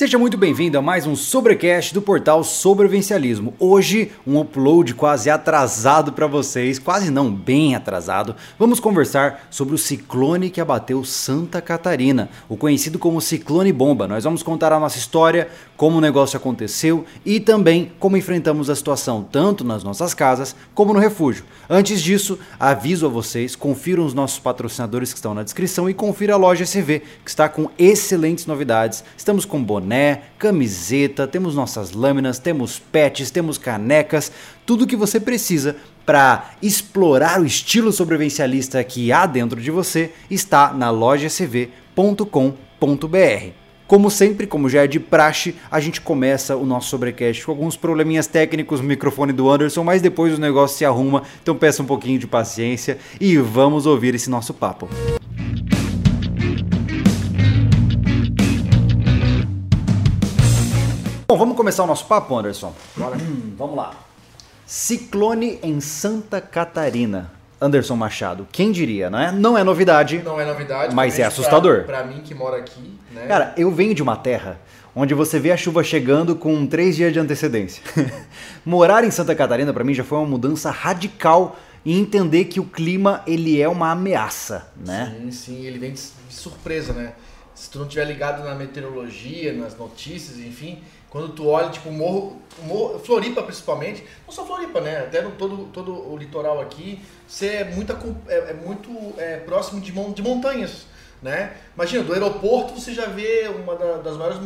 Seja muito bem-vindo a mais um Sobrecast do portal Sobrevivencialismo. Hoje, um upload quase atrasado para vocês, quase não, bem atrasado. Vamos conversar sobre o ciclone que abateu Santa Catarina, o conhecido como ciclone bomba. Nós vamos contar a nossa história, como o negócio aconteceu e também como enfrentamos a situação tanto nas nossas casas como no refúgio. Antes disso, aviso a vocês, confiram os nossos patrocinadores que estão na descrição e confira a loja SV, que está com excelentes novidades. Estamos com boné boné, camiseta, temos nossas lâminas, temos pets, temos canecas, tudo que você precisa para explorar o estilo sobrevivencialista que há dentro de você está na lojacv.com.br. Como sempre, como já é de praxe, a gente começa o nosso sobrecast com alguns probleminhas técnicos microfone do Anderson, mas depois o negócio se arruma, então peça um pouquinho de paciência e vamos ouvir esse nosso papo. Bom, vamos começar o nosso papo, Anderson. Bora. vamos lá. Ciclone em Santa Catarina. Anderson Machado, quem diria, né? Não é novidade. Não é novidade. Mas é assustador. Pra, pra, mim que mora aqui, né? Cara, eu venho de uma terra onde você vê a chuva chegando com três dias de antecedência. Morar em Santa Catarina, para mim, já foi uma mudança radical em entender que o clima, ele é uma ameaça, né? Sim, sim, ele vem de surpresa, né? Se tu não tiver ligado na meteorologia, nas notícias, enfim, quando tu olha, tipo, o morro, morro, Floripa principalmente, não só Floripa, né? Até no todo, todo o litoral aqui, você é, muita, é, é muito é, próximo de, de montanhas, né? Imagina, do aeroporto você já vê uma da, das maiores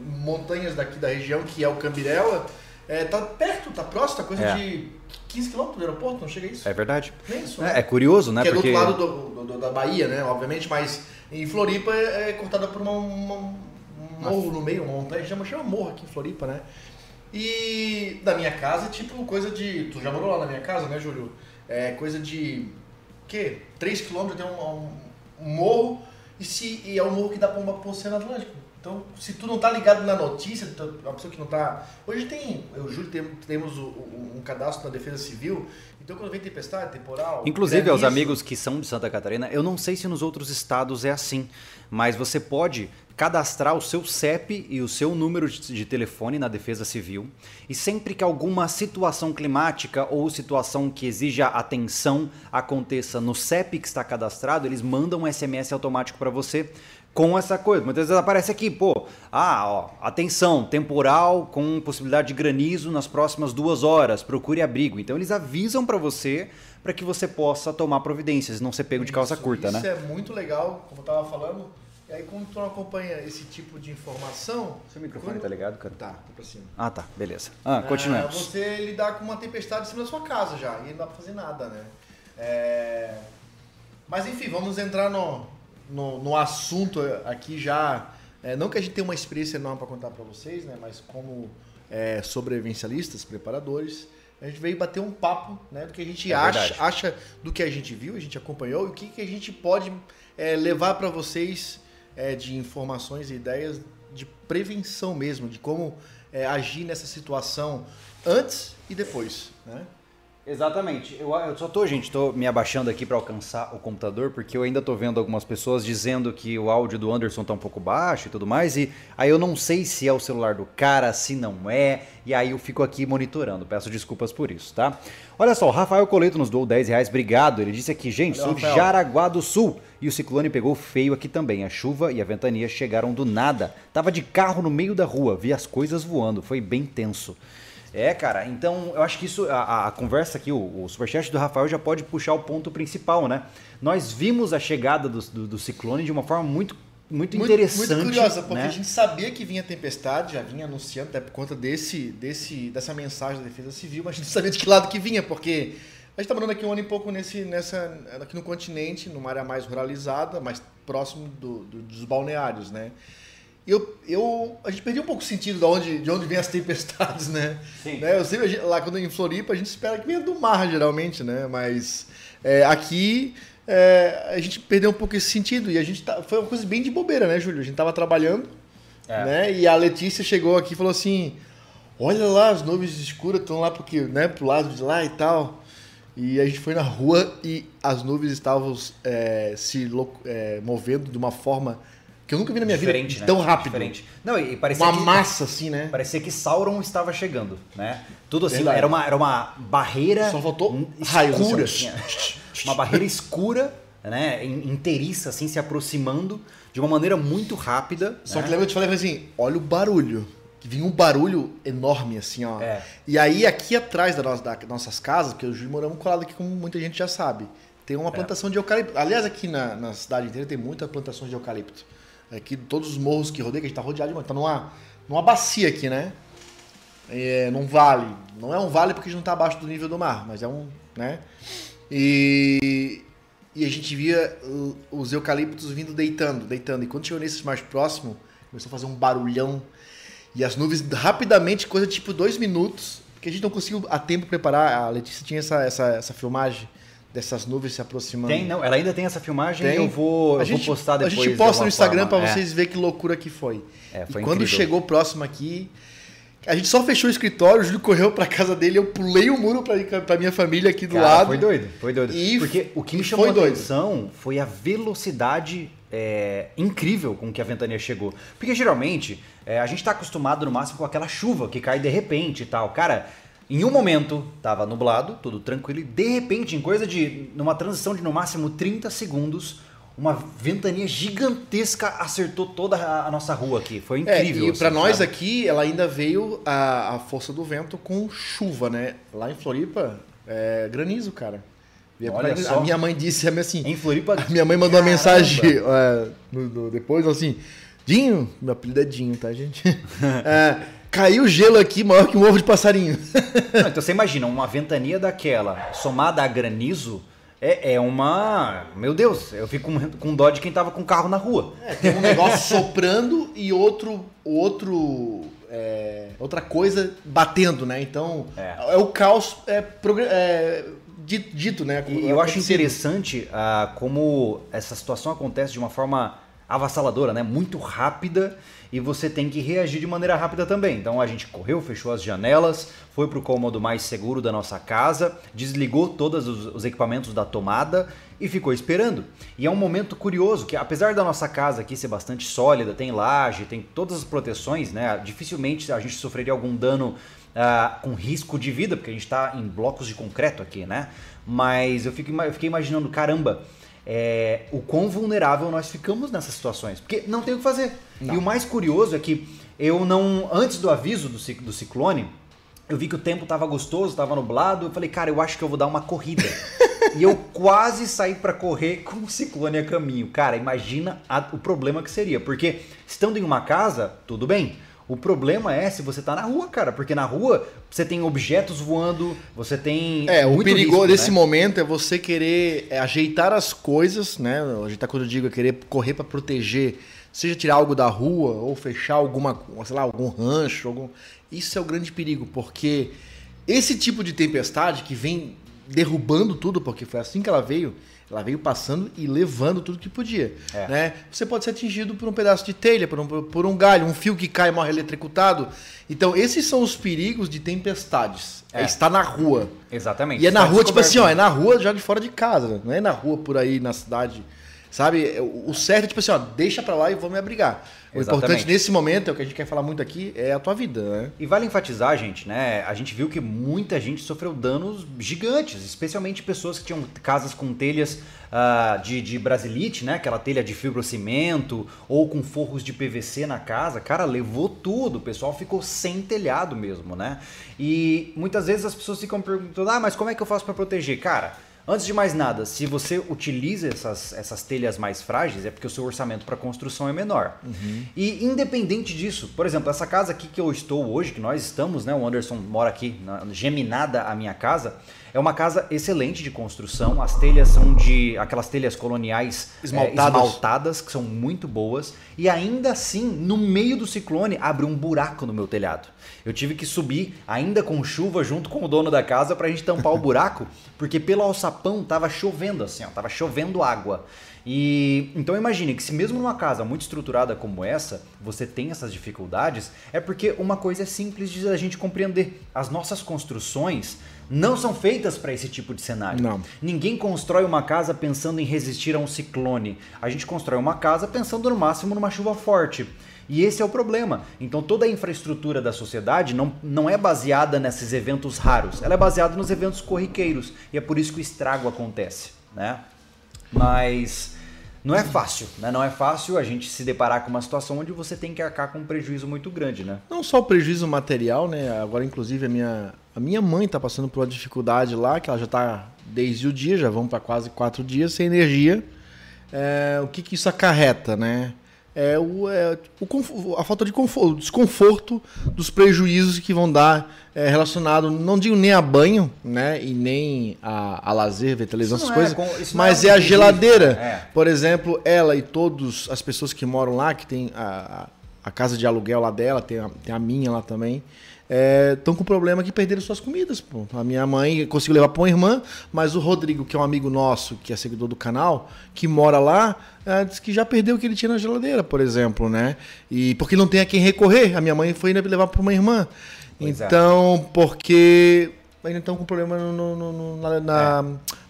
montanhas daqui da região, que é o Cambirela, é, tá perto, tá próximo, tá coisa é. de 15 quilômetros do aeroporto, não chega a isso? É verdade. Nem isso, é, né? é, curioso, né? Que Porque... é do outro lado do, do, da Bahia, né? Obviamente, mas em Floripa é, é cortada por uma, uma morro no meio, uma montanha, chama, chama morro aqui em Floripa, né? E da minha casa, tipo, coisa de. Tu já morou lá na minha casa, né, Júlio? É coisa de. O quê? 3 km tem um, um, morro e, se, e é um morro que dá uma pro Oceano Atlântico. Então, se tu não tá ligado na notícia, uma pessoa que não tá. Hoje tem, eu juro, tem, temos o, um, um cadastro na Defesa Civil. Então, quando vem tempestade, temporal. Inclusive, aos amigos que são de Santa Catarina, eu não sei se nos outros estados é assim, mas você pode cadastrar o seu CEP e o seu número de telefone na Defesa Civil. E sempre que alguma situação climática ou situação que exija atenção aconteça no CEP que está cadastrado, eles mandam um SMS automático para você com essa coisa. Muitas vezes aparece aqui, pô, ah, ó, atenção, temporal com possibilidade de granizo nas próximas duas horas, procure abrigo. Então eles avisam para você para que você possa tomar providências, não ser pego de calça curta, isso né? Isso é muito legal, como eu tava falando e aí quando tu não acompanha esse tipo de informação. Seu microfone quando... tá ligado, cara? Tá, tá pra cima. Ah, tá, beleza. Ah, continuemos. É, você lidar com uma tempestade em cima da sua casa já, e não dá pra fazer nada, né? É... Mas enfim, vamos entrar no, no, no assunto aqui já. É, não que a gente tenha uma experiência enorme para contar para vocês, né? Mas como é, sobrevivencialistas, preparadores, a gente veio bater um papo né, do que a gente é acha, acha do que a gente viu, a gente acompanhou e o que, que a gente pode é, levar para vocês é, de informações e ideias de prevenção mesmo, de como é, agir nessa situação antes e depois, né? Exatamente. Eu, eu só tô, gente, tô me abaixando aqui para alcançar o computador, porque eu ainda tô vendo algumas pessoas dizendo que o áudio do Anderson tá um pouco baixo e tudo mais, e aí eu não sei se é o celular do cara, se não é, e aí eu fico aqui monitorando. Peço desculpas por isso, tá? Olha só, o Rafael Coleto nos doou 10 reais, obrigado. Ele disse aqui, gente, sou de Jaraguá do Sul, e o ciclone pegou feio aqui também. A chuva e a ventania chegaram do nada. Tava de carro no meio da rua, vi as coisas voando, foi bem tenso. É, cara, então eu acho que isso, a, a conversa aqui, o, o superchat do Rafael já pode puxar o ponto principal, né? Nós vimos a chegada do, do, do ciclone de uma forma muito muito, muito interessante. Muito curiosa, porque né? a gente sabia que vinha tempestade, já vinha anunciando, até por conta desse, desse, dessa mensagem da Defesa Civil, mas a gente sabia de que lado que vinha, porque a gente está morando aqui um ano e pouco nesse, nessa, aqui no continente, numa área mais ruralizada, mais próximo do, do, dos balneários, né? Eu, eu, a gente perdeu um pouco o sentido de onde, de onde vem as tempestades, né? Sim. Né? Eu sei, lá quando em Floripa, a gente espera que venha do mar, geralmente, né? Mas é, aqui é, a gente perdeu um pouco esse sentido. E a gente tá, foi uma coisa bem de bobeira, né, Júlio? A gente tava trabalhando, é. né? E a Letícia chegou aqui e falou assim: Olha lá, as nuvens escuras estão lá porque, né, pro lado de lá e tal. E a gente foi na rua e as nuvens estavam é, se é, movendo de uma forma que eu nunca vi na minha Diferente, vida né? tão rápido. Diferente. Não, e parecia Uma que, massa assim, né? parecia que Sauron estava chegando, né? Tudo assim, Verdade. era uma, era uma barreira Só faltou escura, assim, assim, uma barreira escura, né? in- Inteiriça, assim, se aproximando de uma maneira muito rápida. Só né? que lembra que eu te falei assim, olha o barulho. Que vinha um barulho enorme, assim, ó. É. E aí, aqui atrás da nossa, da nossas casas, porque e Júlio moramos colado aqui, como muita gente já sabe, tem É. uma plantação de eucalipto. Aliás, aqui na, na cidade inteira tem muita plantação de eucalipto. Aqui, todos os morros que rodeiam, que a gente tá rodeado de uma, tá numa, numa bacia aqui, né? É, num vale. Não é um vale porque a gente não tá abaixo do nível do mar, mas é um, né? E, e a gente via os eucaliptos vindo deitando, deitando. E quando chegou nesses mais próximo, começou a fazer um barulhão. E as nuvens rapidamente, coisa tipo dois minutos, porque a gente não conseguiu a tempo preparar. A Letícia tinha essa, essa, essa filmagem dessas nuvens se aproximando. Tem, não, ela ainda tem essa filmagem, Tem. eu vou, a gente, vou postar depois. A gente posta no Instagram pra É. vocês verem que loucura que foi. É, foi e quando incrível. chegou próximo aqui, a gente só fechou o escritório, o Júlio correu pra casa dele, eu pulei o muro pra, minha família aqui do Cara, lado. Foi doido, foi doido. E Porque o que me chamou a atenção foi a velocidade é, incrível com que a ventania chegou. Porque geralmente é, a gente tá acostumado no máximo com aquela chuva que cai de repente e tal. Cara, em um momento tava nublado, tudo tranquilo, e de repente, em coisa de. numa transição de no máximo 30 segundos. Uma ventania gigantesca acertou toda a nossa rua aqui. Foi É, incrível. e assim, pra nós sabe? aqui, ela ainda veio a, a força do vento com chuva, né? Lá em Floripa, é granizo, cara. Olha só. A minha mãe disse assim, Em Floripa. Minha mãe mandou uma Caramba. mensagem é, no- no- depois, assim, Dinho, meu apelido é Dinho, tá, gente? É, caiu gelo aqui maior que um ovo de passarinho. Não, então você imagina, uma ventania daquela somada a granizo é, é uma. Meu Deus, eu fico com, com dó de quem tava com carro na rua. É, tem um negócio soprando e outro, outro, é, outra coisa batendo, né? Então, É. é, o caos é, é, di- dito, né? E eu acho interessante ah, como essa situação acontece de uma forma avassaladora, né? Muito rápida e você tem que reagir de maneira rápida também. Então a gente correu, fechou as janelas, foi pro cômodo mais seguro da nossa casa, desligou todos os, os equipamentos da tomada e ficou esperando. E é um momento curioso que apesar da nossa casa aqui ser bastante sólida, tem laje, tem todas as proteções, né? Dificilmente a gente sofreria algum dano ah, com risco de vida, porque a gente está em blocos de concreto aqui, né? Mas eu, fico, eu fiquei imaginando, caramba, é, o quão vulnerável nós ficamos nessas situações. Porque não tem o que fazer. Não. E o mais curioso é que eu não. Antes do aviso do, do ciclone, eu vi que o tempo tava gostoso, tava nublado. Eu falei, cara, eu acho que eu vou dar uma corrida. e eu quase saí para correr com o ciclone a caminho. Cara, imagina a- o problema que seria. Porque estando em uma casa, tudo bem. O problema é se você tá na rua, cara, porque na rua você tem objetos voando, você tem. É, o perigo desse né? momento é você querer é, ajeitar as coisas, né? Ajeitar quando eu digo é querer correr para proteger, seja tirar algo da rua ou fechar alguma, sei lá, algum rancho, algum... Isso é o grande perigo, porque esse tipo de tempestade que vem derrubando tudo, porque foi assim que ela veio, ela veio passando e levando tudo que podia, É. né? Você pode ser atingido por um pedaço de telha, por um, por um galho, um fio que cai e morre eletrocutado. Então, esses são os perigos de tempestades. É, É. estar na rua. Exatamente. E é na rua, tipo assim, ó, é na rua já de fora de casa, não é na rua por aí na cidade. Sabe? O o certo é tipo assim, ó, deixa pra lá e vou me abrigar. O Exatamente. importante nesse momento, é o que a gente quer falar muito aqui, é a tua vida, né? E vale enfatizar, gente, né? A gente viu que muita gente sofreu danos gigantes, especialmente pessoas que tinham casas com telhas ah, de, de brasilite, né? Aquela telha de fibrocimento, ou com forros de PVC na casa. Cara, levou tudo. O pessoal ficou sem telhado mesmo, né? E muitas vezes as pessoas ficam perguntando: ah, mas como é que eu faço para proteger? Cara. Antes de mais nada, se você utiliza essas, essas telhas mais frágeis, é porque o seu orçamento para construção é menor. E independente disso, por exemplo, essa casa aqui que eu estou hoje, que nós estamos, né? O Anderson mora aqui, na, geminada a minha casa, é uma casa excelente de construção. As telhas são de aquelas telhas coloniais é, Esmaltadas. esmaltadas, que são muito boas. E ainda assim, no meio do ciclone, abriu um buraco no meu telhado. Eu tive que subir, ainda com chuva, junto com o dono da casa, pra gente tampar o buraco, porque pelo alçapão alçapão tava chovendo assim, ó, tava chovendo água. E então imagine que se mesmo numa casa muito estruturada como essa, você tem essas dificuldades, é porque uma coisa é simples de a gente compreender. As nossas construções não são feitas para esse tipo de cenário. Não. Ninguém constrói uma casa pensando em resistir a um ciclone. A gente constrói uma casa pensando no máximo numa chuva forte. E esse é o problema. Então toda a infraestrutura da sociedade não, não é baseada nesses eventos raros. Ela é baseada nos eventos corriqueiros. E é por isso que o estrago acontece, né? Mas não é fácil, né? Não é fácil a gente se deparar com uma situação onde você tem que arcar com um prejuízo muito grande, né? Não só o prejuízo material, né? Agora, inclusive, a minha, a minha mãe está passando por uma dificuldade lá, que ela já está desde o dia, já vão para quase quatro dias sem energia. É, o que, que isso acarreta, né? É, o, é o, a falta de conforto, o desconforto dos prejuízos que vão dar é, relacionado, não digo nem a banho, né, e nem a, a lazer, ver televisão, essas é coisas, é, mas é, a geladeira. É. Por exemplo, ela e todas as pessoas que moram lá, que tem a, a casa de aluguel lá dela, tem a, tem a minha lá também, estão é, com problema que perderam suas comidas. Pô. A minha mãe conseguiu levar para uma irmã, mas o Rodrigo, que é um amigo nosso, que é seguidor do canal, que mora lá, é, disse que já perdeu o que ele tinha na geladeira, por exemplo, né? E porque não tem a quem recorrer. A minha mãe foi levar para uma irmã. Pois é. então, é. porque ainda estão com problema no, no, no, na, na, é.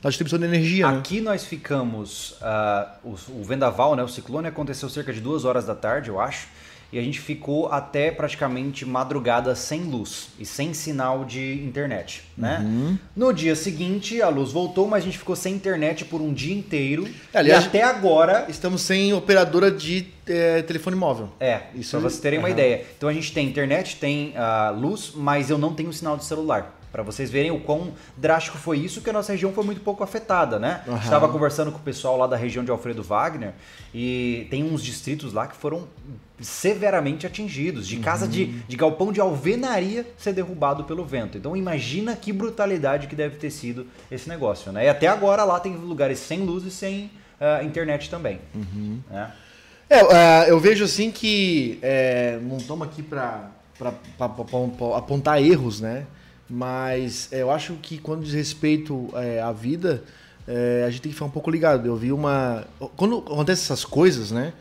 na, distribuição de energia. Né? Aqui né? nós ficamos. Uh, o, o vendaval, né, o ciclone, aconteceu cerca de duas horas da tarde, eu acho e a gente ficou até praticamente madrugada sem luz e sem sinal de internet, né? Uhum. No dia seguinte a luz voltou, mas a gente ficou sem internet por um dia inteiro. Aliás, e até agora estamos sem operadora de é, telefone móvel. É, isso para vocês terem uhum. uma ideia. Então a gente tem internet, tem uh, luz, mas eu não tenho sinal de celular. Para vocês verem o quão drástico foi isso, que a nossa região foi muito pouco afetada, né? Uhum. Estava conversando com o pessoal lá da região de Alfredo Wagner e tem uns distritos lá que foram severamente atingidos, de casa uhum. de, de galpão de alvenaria ser derrubado pelo vento. Então imagina que brutalidade que deve ter sido esse negócio, né? E até agora lá tem lugares sem luz e sem uh, internet também. Uhum. Né? É, uh, eu vejo assim que é, não estamos aqui para apontar erros, né? Mas é, eu acho que quando diz respeito é, à vida, é, a gente tem que ficar um pouco ligado. Eu vi uma. Quando acontecem essas coisas, né?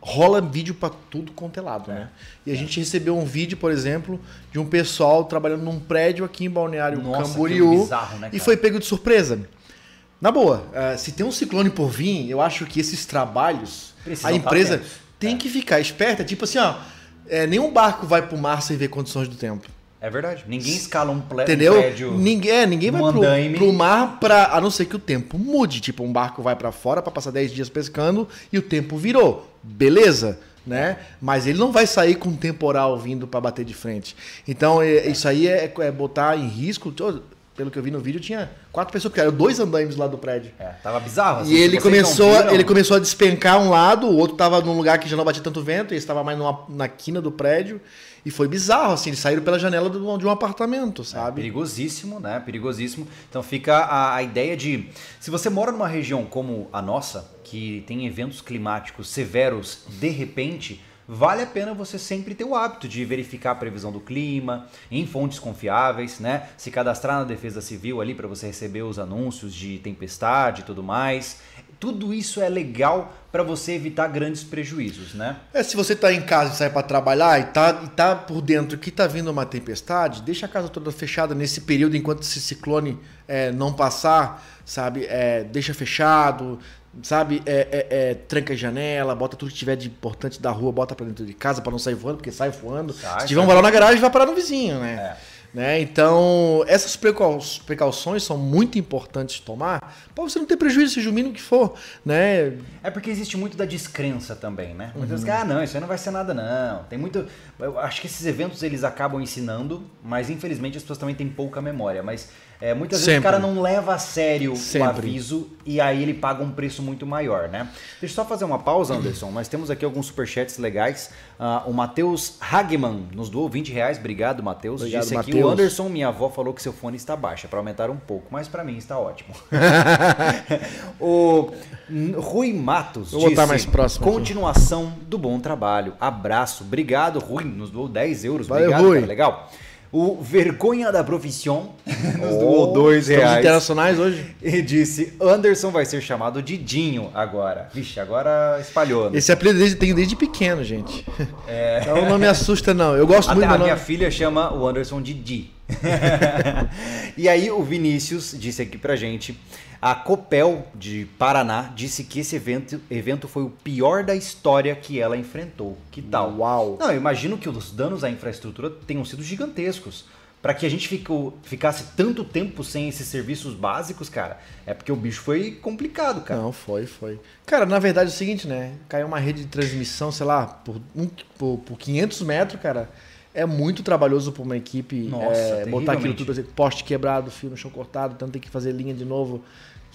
Rola vídeo para tudo quanto é lado, né? E a gente recebeu um vídeo, por exemplo, de um pessoal trabalhando num prédio aqui em Balneário Nossa, Camboriú. Bizarro, né, e foi pego de surpresa. Na boa, uh, se tem um ciclone por vir, eu acho que esses trabalhos, Precisam a empresa tem é. que ficar esperta. Tipo assim, ó, é, nenhum barco vai pro mar sem ver condições do tempo. É verdade. Ninguém escala um, ple Entendeu? prédio. Ninguém, é, ninguém vai pro, pro, mar pra. A não ser que o tempo mude. Tipo, um barco vai para fora para passar 10 dias pescando e o tempo virou. Beleza? Né? Mas ele não vai sair com um temporal vindo para bater de frente. Então, é, isso aí é, é, botar em risco. Pelo que eu vi no vídeo, tinha quatro pessoas, porque eram dois andaimes lá do prédio. É, tava bizarro. Assim, e ele começou, ele começou a despencar um lado, o outro tava num lugar que já não batia tanto vento, e estava mais numa, na quina do prédio. E foi bizarro, assim, eles saíram pela janela de um apartamento, sabe? É, perigosíssimo, né? Perigosíssimo. Então fica a, a ideia de. Se você mora numa região como a nossa, que tem eventos climáticos severos de repente, vale a pena você sempre ter o hábito de verificar a previsão do clima em fontes confiáveis, né? Se cadastrar na Defesa Civil ali para você receber os anúncios de tempestade e tudo mais tudo isso é legal para você evitar grandes prejuízos, né? É, se você está em casa e sai para trabalhar e tá, e tá por dentro que está vindo uma tempestade, deixa a casa toda fechada nesse período enquanto esse ciclone é, não passar, sabe? É, deixa fechado, sabe? É, é, é, tranca a janela, bota tudo que tiver de importante da rua, bota para dentro de casa para não sair voando, porque sai voando. Sai, se tiver um valor na garagem, vai parar no vizinho, né? É. Né? Então, essas precauções são muito importantes de tomar para você não ter prejuízo, seja o mínimo que for. Né? É porque existe muito da descrença também, né? Muitas uhum. vezes, ah, não, isso aí não vai ser nada, não. Tem muito. Eu acho que esses eventos eles acabam ensinando, mas infelizmente as pessoas também têm pouca memória. Mas é, muitas vezes Sempre. o cara não leva a sério Sempre. o aviso e aí ele paga um preço muito maior, né? Deixa eu só fazer uma pausa, Anderson. Nós temos aqui alguns superchats legais. Uh, o Matheus Hagman nos doou 20 reais. Obrigado, Matheus. Disse aqui Mateus. o Anderson, minha avó falou que seu fone está baixo, é para aumentar um pouco, mas para mim está ótimo. o Rui Matos Vou disse, mais próximo continuação aqui. do bom trabalho. Abraço. Obrigado, Rui. Nos doou 10 euros. Valeu, Obrigado, Rui. Cara, legal. O Vergonha da Profissão nos doou dois reais. internacionais hoje. E disse: Anderson vai ser chamado de Dinho agora. Vixe, agora espalhou. Né? Esse apelido tem desde pequeno, gente. É. Então não me assusta, não. Eu gosto muito A minha nome. filha chama o Anderson de Di. e aí o Vinícius disse aqui pra gente. A Copel de Paraná disse que esse evento, evento foi o pior da história que ela enfrentou. Que tal? Uau! Não, eu imagino que os danos à infraestrutura tenham sido gigantescos. Para que a gente ficou, ficasse tanto tempo sem esses serviços básicos, cara, é porque o bicho foi complicado, cara. Não, foi, foi. Cara, na verdade é o seguinte, né? Caiu uma rede de transmissão, sei lá, por, um, por, por 500 metros, cara é muito trabalhoso para uma equipe Nossa, é, botar aquilo tudo, poste quebrado, fio no chão cortado, então tem que fazer linha de novo,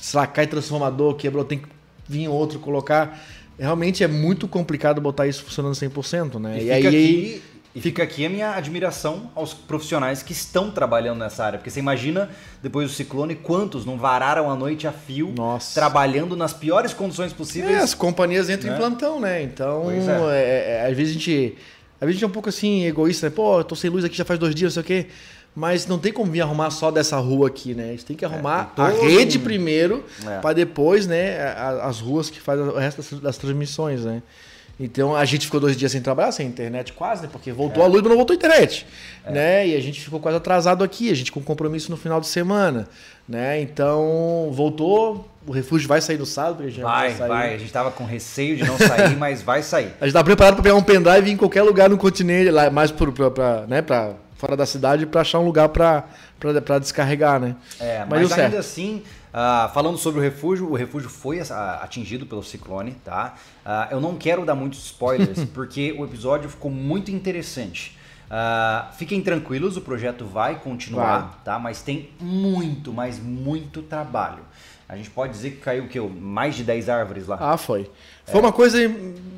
sacar transformador, quebrou, tem que vir outro, colocar. Realmente é muito complicado botar isso funcionando 100%, né? E, e aí aqui, e fica aqui a minha admiração aos profissionais que estão trabalhando nessa área, porque você imagina depois do ciclone quantos não vararam a noite a fio, Nossa. trabalhando nas piores condições possíveis. É, as companhias entram né? em plantão, né? Então, é. É, é, às vezes a gente a gente é um pouco assim, egoísta, né? Pô, eu tô sem luz aqui já faz dois dias, não sei o quê. Mas não tem como vir arrumar só dessa rua aqui, né? A gente tem que é, arrumar é, a rede primeiro, é. para depois, né, as ruas que fazem o resto das, das, transmissões, né? Então a gente ficou dois dias sem trabalhar, sem internet quase, né? Porque voltou é. a luz, mas não voltou a internet, é. né? E a gente ficou quase atrasado aqui, a gente com compromisso no final de semana, né? Então voltou, o refúgio vai sair no sábado? Já vai, vai, vai. A gente tava com receio de não sair, mas vai sair. A gente tá preparado para pegar um pendrive em qualquer lugar no continente, lá, mais para né, pra fora da cidade, para achar um lugar para descarregar, né? É, mas, mas ainda assim, uh, falando sobre o refúgio, o refúgio foi atingido pelo ciclone, tá? Uh, eu não quero dar muitos spoilers, porque o episódio ficou muito interessante. Uh, fiquem tranquilos, o projeto vai continuar, vai. tá? Mas tem muito, mas muito trabalho. A gente pode dizer que caiu o quê? Mais de 10 árvores lá. Ah, foi. Foi é. uma coisa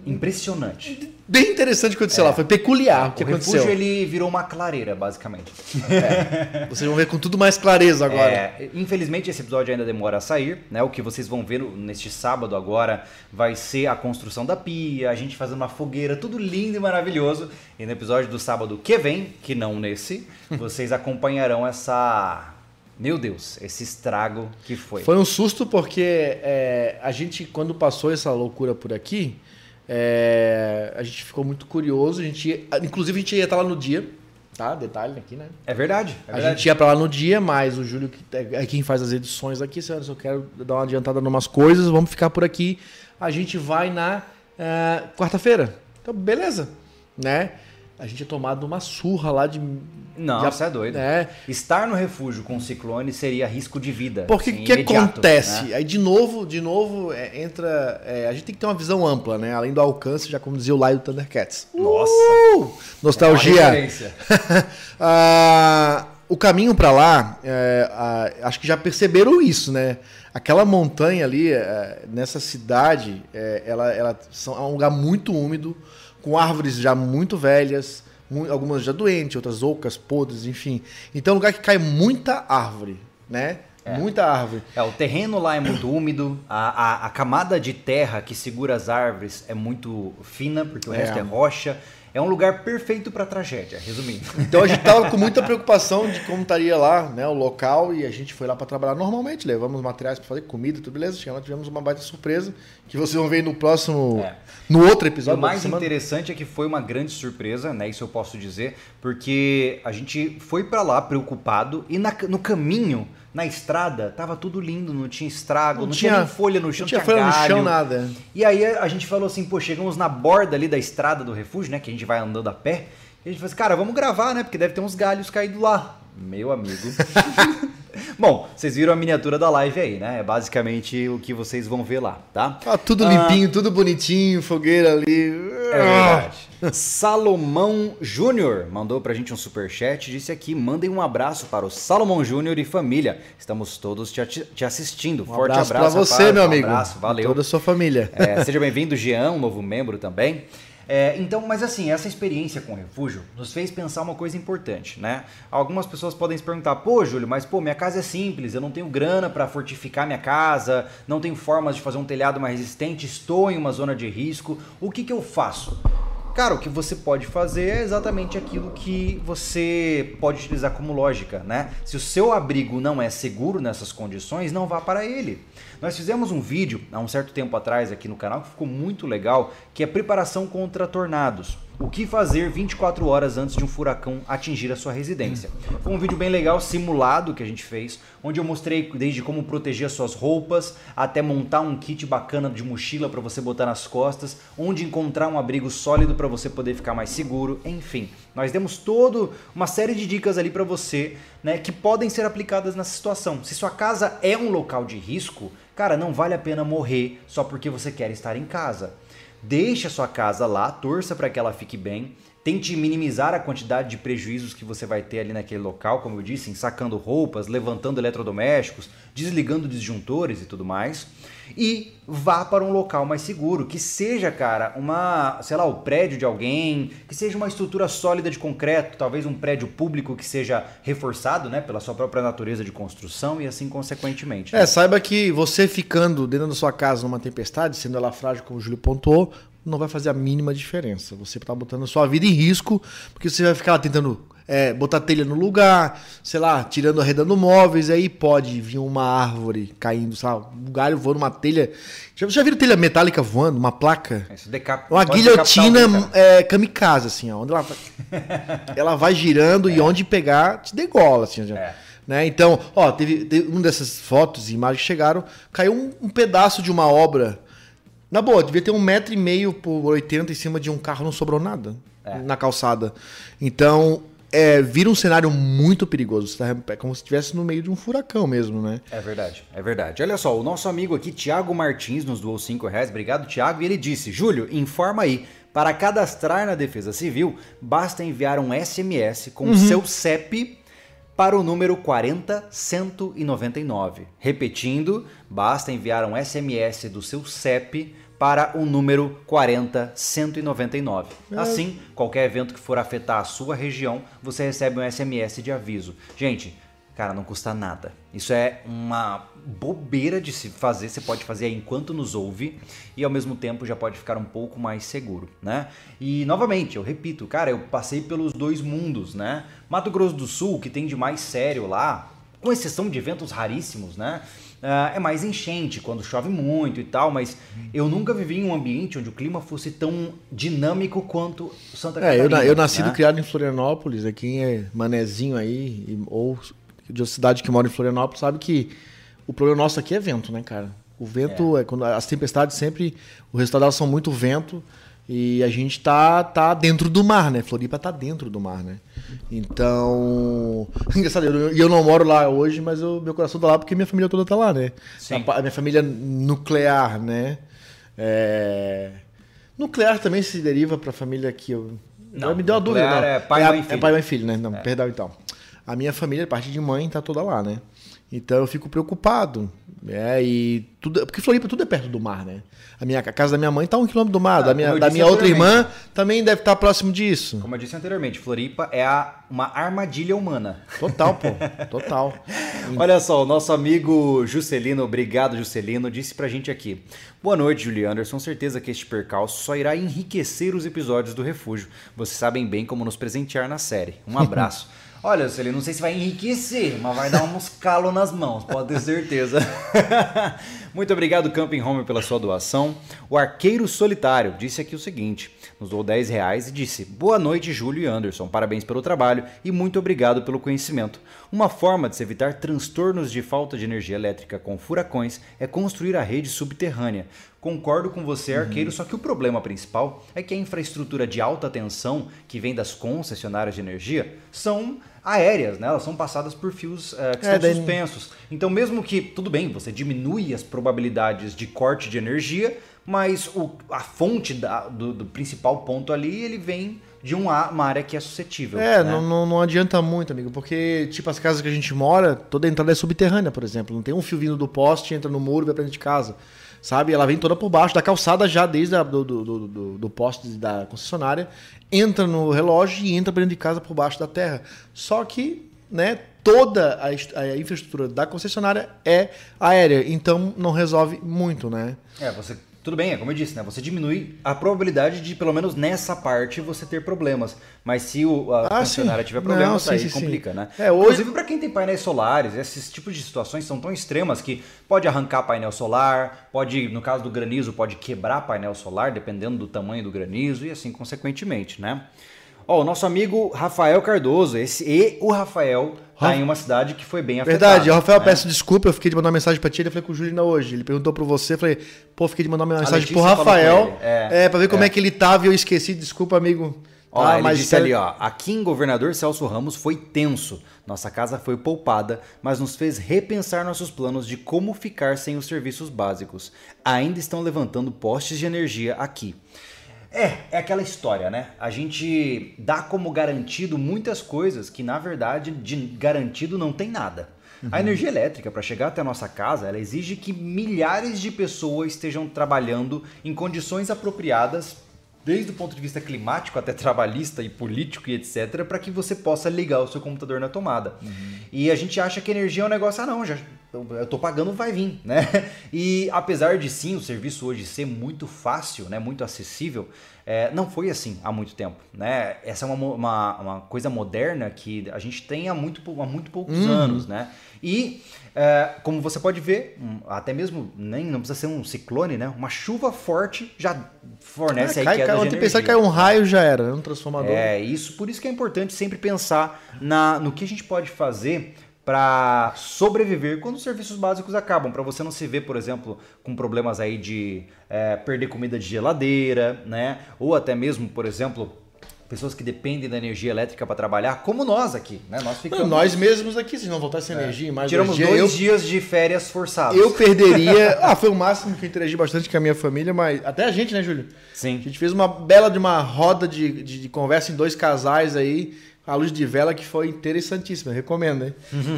impressionante. Bem interessante que aconteceu é. lá, foi peculiar o que o aconteceu. O refúgio ele virou uma clareira, basicamente. É. Vocês vão ver com tudo mais clareza agora. É. Infelizmente esse episódio ainda demora a sair, né? O que vocês vão ver neste sábado agora vai ser a construção da pia, a gente fazendo uma fogueira, tudo lindo e maravilhoso. E no episódio do sábado que vem, que não nesse, vocês acompanharão essa meu Deus, esse estrago que foi. Foi um susto porque é, a gente, quando passou essa loucura por aqui, é, a gente ficou muito curioso. A gente ia, inclusive, a gente ia estar lá no dia, tá? Detalhe aqui, né? É verdade. É a gente ia para lá no dia, mas o Júlio, que é quem faz as edições aqui, se eu quero dar uma adiantada em umas coisas, vamos ficar por aqui. A gente vai na é, quarta-feira. Então, beleza, né? A gente tinha tomado uma surra lá de. Não, de, você é doido. É. Estar no refúgio com um ciclone seria risco de vida. Porque o assim, que acontece? Né? Aí, de novo, de novo, é, entra. É, a gente tem que ter uma visão ampla, né? Além do alcance, já como dizia o Laio do Thundercats. Nossa! Uh! Nostalgia! ah, o caminho para lá, é, acho que já perceberam isso, né? Aquela montanha ali, é, nessa cidade, é, ela, ela são, é um lugar muito úmido com árvores já muito velhas, algumas já doentes, outras ocas, podres, enfim. Então é um lugar que cai muita árvore, né? É. Muita árvore. É, o terreno lá é muito úmido, a, a, a, camada de terra que segura as árvores é muito fina, porque o é. resto é rocha. É um lugar perfeito para tragédia, resumindo. Então a gente tava com muita preocupação de como estaria lá, né, o local e a gente foi lá para trabalhar normalmente, levamos materiais para fazer comida, tudo beleza. Chegamos, tivemos uma baita surpresa que vocês vão ver no próximo, é. No outro episódio. o mais interessante é que foi uma grande surpresa, né, isso eu posso dizer, porque a gente foi para lá preocupado e na, no caminho na estrada, tava tudo lindo, não tinha estrago, não, não tinha, tinha folha no chão, não tinha, tinha folha no chão, nada. E aí a gente falou assim, pô, chegamos na borda ali da estrada do refúgio, né, que a gente vai andando a pé, e a gente falou assim, cara, vamos gravar, né, porque deve ter uns galhos caídos lá. Meu amigo. Bom, vocês viram a miniatura da live aí, né? É basicamente o que vocês vão ver lá, tá? Ah, tudo limpinho, ah, tudo bonitinho, fogueira ali. É verdade. Salomão Júnior mandou pra gente um super chat, disse aqui: "Mandem um abraço para o Salomão Júnior e família. Estamos todos te, te assistindo. Um Forte abraço, abraço para você, rapaz. meu amigo. Um abraço, valeu. toda a sua família. É, seja bem-vindo, Jean, um novo membro também. É, então, mas assim, essa experiência com o refúgio nos fez pensar uma coisa importante, né? Algumas pessoas podem se perguntar, pô, Júlio, mas pô, minha casa é simples, eu não tenho grana para fortificar minha casa, não tenho formas de fazer um telhado mais resistente, estou em uma zona de risco, o que, que eu faço? Cara, o que você pode fazer é exatamente aquilo que você pode utilizar como lógica, né? Se o seu abrigo não é seguro nessas condições, não vá para ele. Nós fizemos um vídeo há um certo tempo atrás aqui no canal que ficou muito legal, que é preparação contra tornados. O que fazer 24 horas antes de um furacão atingir a sua residência. Foi um vídeo bem legal, simulado que a gente fez, onde eu mostrei desde como proteger as suas roupas, até montar um kit bacana de mochila para você botar nas costas, onde encontrar um abrigo sólido para você poder ficar mais seguro, enfim. Nós demos todo uma série de dicas ali para você, né, que podem ser aplicadas nessa situação. Se sua casa é um local de risco, cara, não vale a pena morrer só porque você quer estar em casa. Deixe a sua casa lá, torça para que ela fique bem. Tente minimizar a quantidade de prejuízos que você vai ter ali naquele local, como eu disse, sacando roupas, levantando eletrodomésticos, desligando disjuntores e tudo mais. E vá para um local mais seguro, que seja, cara, uma, sei lá, o prédio de alguém, que seja uma estrutura sólida de concreto, talvez um prédio público que seja reforçado, né, pela sua própria natureza de construção e assim consequentemente. Né? É, saiba que você ficando dentro da sua casa numa tempestade, sendo ela frágil, como o Júlio pontuou, não vai fazer a mínima diferença. Você está botando a sua vida em risco, porque você vai ficar tentando é, botar telha no lugar, sei lá, tirando, arredando móveis, aí pode vir uma árvore caindo, sabe? Um galho voando, uma telha. Já, já viram telha metálica voando, uma placa? Isso decap... Uma guilhotina é, kamikaze, assim, ó, onde ela, ela vai girando é. e onde pegar, te degola, assim. Já. É. Né? Então, ó, teve, teve uma dessas fotos e imagens que chegaram, caiu um, um pedaço de uma obra na boa, devia ter um metro e meio por 80 em cima de um carro, não sobrou nada é. na calçada. Então, é, vira um cenário muito perigoso. Tá, é como se estivesse no meio de um furacão mesmo, né? É verdade, é verdade. Olha só, o nosso amigo aqui, Thiago Martins, nos doou 5 reais. Obrigado, Thiago. E ele disse: Júlio, informa aí. Para cadastrar na Defesa Civil, basta enviar um SMS com uhum. seu CEP para o número 40199. Repetindo, basta enviar um SMS do seu CEP para o número 40199. É. Assim, qualquer evento que for afetar a sua região, você recebe um SMS de aviso. Gente, cara, não custa nada. Isso é uma bobeira de se fazer, você pode fazer enquanto nos ouve e ao mesmo tempo já pode ficar um pouco mais seguro, né? E novamente, eu repito, cara, eu passei pelos dois mundos, né? Mato Grosso do Sul, que tem de mais sério lá, com exceção de eventos raríssimos, né? Uh, é mais enchente quando chove muito e tal, mas eu nunca vivi em um ambiente onde o clima fosse tão dinâmico quanto Santa Catarina. É, eu, eu nascido né? e criado em Florianópolis, aqui é manezinho aí, ou de uma cidade que mora em Florianópolis, sabe que o problema nosso aqui é vento, né, cara? O vento é, é quando as tempestades sempre, o resultado delas são muito vento. E a gente tá, tá dentro do mar, né? Floripa tá dentro do mar, né? Então. Engraçado, eu, eu não moro lá hoje, mas meu coração tá lá porque minha família toda tá lá, né? Sim. A, a minha família nuclear, né? É... Nuclear também se deriva pra família que eu. Não, me deu uma dúvida, não. É pai, é, mãe e filho. É pai, mãe e filho, né? Não, é. perdão então. A minha família, a parte de mãe, tá toda lá, né? Então eu fico preocupado. É, e tudo, porque Floripa tudo é perto do mar, né? A, minha, a casa da minha mãe está um quilômetro do mar, ah, da minha, da minha outra irmã também deve estar tá próximo disso. Como eu disse anteriormente, Floripa é a, uma armadilha humana. Total, pô, total. Olha só, o nosso amigo Juscelino, obrigado Juscelino, disse pra gente aqui. Boa noite, Julie Anderson. Certeza que este percalço só irá enriquecer os episódios do Refúgio. Vocês sabem bem como nos presentear na série. Um abraço. Olha, Celino, não sei se vai enriquecer, mas vai dar uns calos nas mãos, pode ter certeza. Muito obrigado, Camping Home, pela sua doação. O Arqueiro Solitário disse aqui o seguinte: nos doou 10 reais e disse: Boa noite, Júlio e Anderson. Parabéns pelo trabalho e muito obrigado pelo conhecimento. Uma forma de se evitar transtornos de falta de energia elétrica com furacões é construir a rede subterrânea. Concordo com você, uhum. arqueiro, uhum. só que o problema principal é que a infraestrutura de alta tensão que vem das concessionárias de energia são aéreas, né? Elas são passadas por fios uh, que é, estão suspensos. Então, mesmo que, tudo bem, você diminui as probabilidades de corte de energia, mas o, a fonte da, do, do, principal ponto ali, ele vem de uma, uma área que é suscetível. É, né? não, não, não, adianta muito, amigo, porque, tipo, as casas que a gente mora, toda a entrada é subterrânea, por exemplo. Não tem um fio vindo do poste, entra no muro e vai pra dentro de casa sabe? Ela vem toda por baixo da calçada já desde a, do, do, do, do, poste da concessionária, entra no relógio e entra dentro de casa por baixo da terra. Só que, né, toda a, a, infraestrutura da concessionária é aérea, então não resolve muito, né? É, você tudo bem, é como eu disse, né? Você diminui a probabilidade de, pelo menos nessa parte, você ter problemas. Mas se o, a Ah, funcionária sim. tiver problemas, Não, sim, aí sim, sim. complica, né? É, hoje- Inclusive, para quem tem painéis solares, esses tipos de situações são tão extremas que pode arrancar painel solar, pode, no caso do granizo, pode quebrar painel solar, dependendo do tamanho do granizo, e assim consequentemente, né? Ó, o nosso amigo Rafael Cardoso, esse e o Rafael tá Rafa- em uma cidade que foi bem afetada. Verdade, Rafael, né? peço desculpa, eu fiquei de mandar uma mensagem pra ti, ele falei com o Júlio ainda hoje. Ele perguntou pra você, falei, pô, fiquei de mandar uma mensagem pro Rafael. é, É, pra ver como é. é que ele tava e eu esqueci, desculpa, amigo. Ó, Ah, ele mas disse ali, ó, aqui em Governador Celso Ramos foi tenso. Nossa casa foi poupada, mas nos fez repensar nossos planos de como ficar sem os serviços básicos. Ainda estão levantando postes de energia aqui. É, é aquela história, né? A gente dá como garantido muitas coisas que, na verdade, de garantido não tem nada. A energia elétrica, para chegar até a nossa casa, ela exige que milhares de pessoas estejam trabalhando em condições apropriadas, desde o ponto de vista climático até trabalhista e político e etc, para que você possa ligar o seu computador na tomada. E a gente acha que energia é um negócio, ah não, já, eu eu tô pagando, vai vir, né? E apesar de sim o serviço hoje ser muito fácil, né, muito acessível, é, não foi assim há muito tempo, né? Essa é uma, uma, uma coisa moderna que a gente tem há muito, há muito poucos anos, né? E é, como você pode ver, até mesmo nem não precisa ser um ciclone, né? Uma chuva forte já fornece É, aí cai, queda cai, de ontem pensar que energia. caiu um raio já era, né? um transformador. É, isso, por isso que é importante sempre pensar na, no que a gente pode fazer para sobreviver quando os serviços básicos acabam, para você não se ver, por exemplo, com problemas aí de é, perder comida de geladeira, né? Ou até mesmo, por exemplo, pessoas que dependem da energia elétrica para trabalhar, como nós aqui, né? Nós Não, ficamos nós mesmos aqui, se não voltasse energia em mais tiramos dois dois dias, eu, dias de férias forçadas. eu perderia. ah, foi o máximo que eu interagi bastante com a minha família, mas até a gente, né, Júlio? A Sim. gente fez uma bela de uma roda de, de, de conversa em dois casais aí, à luz de vela, que foi interessantíssima. Recomendo, hein?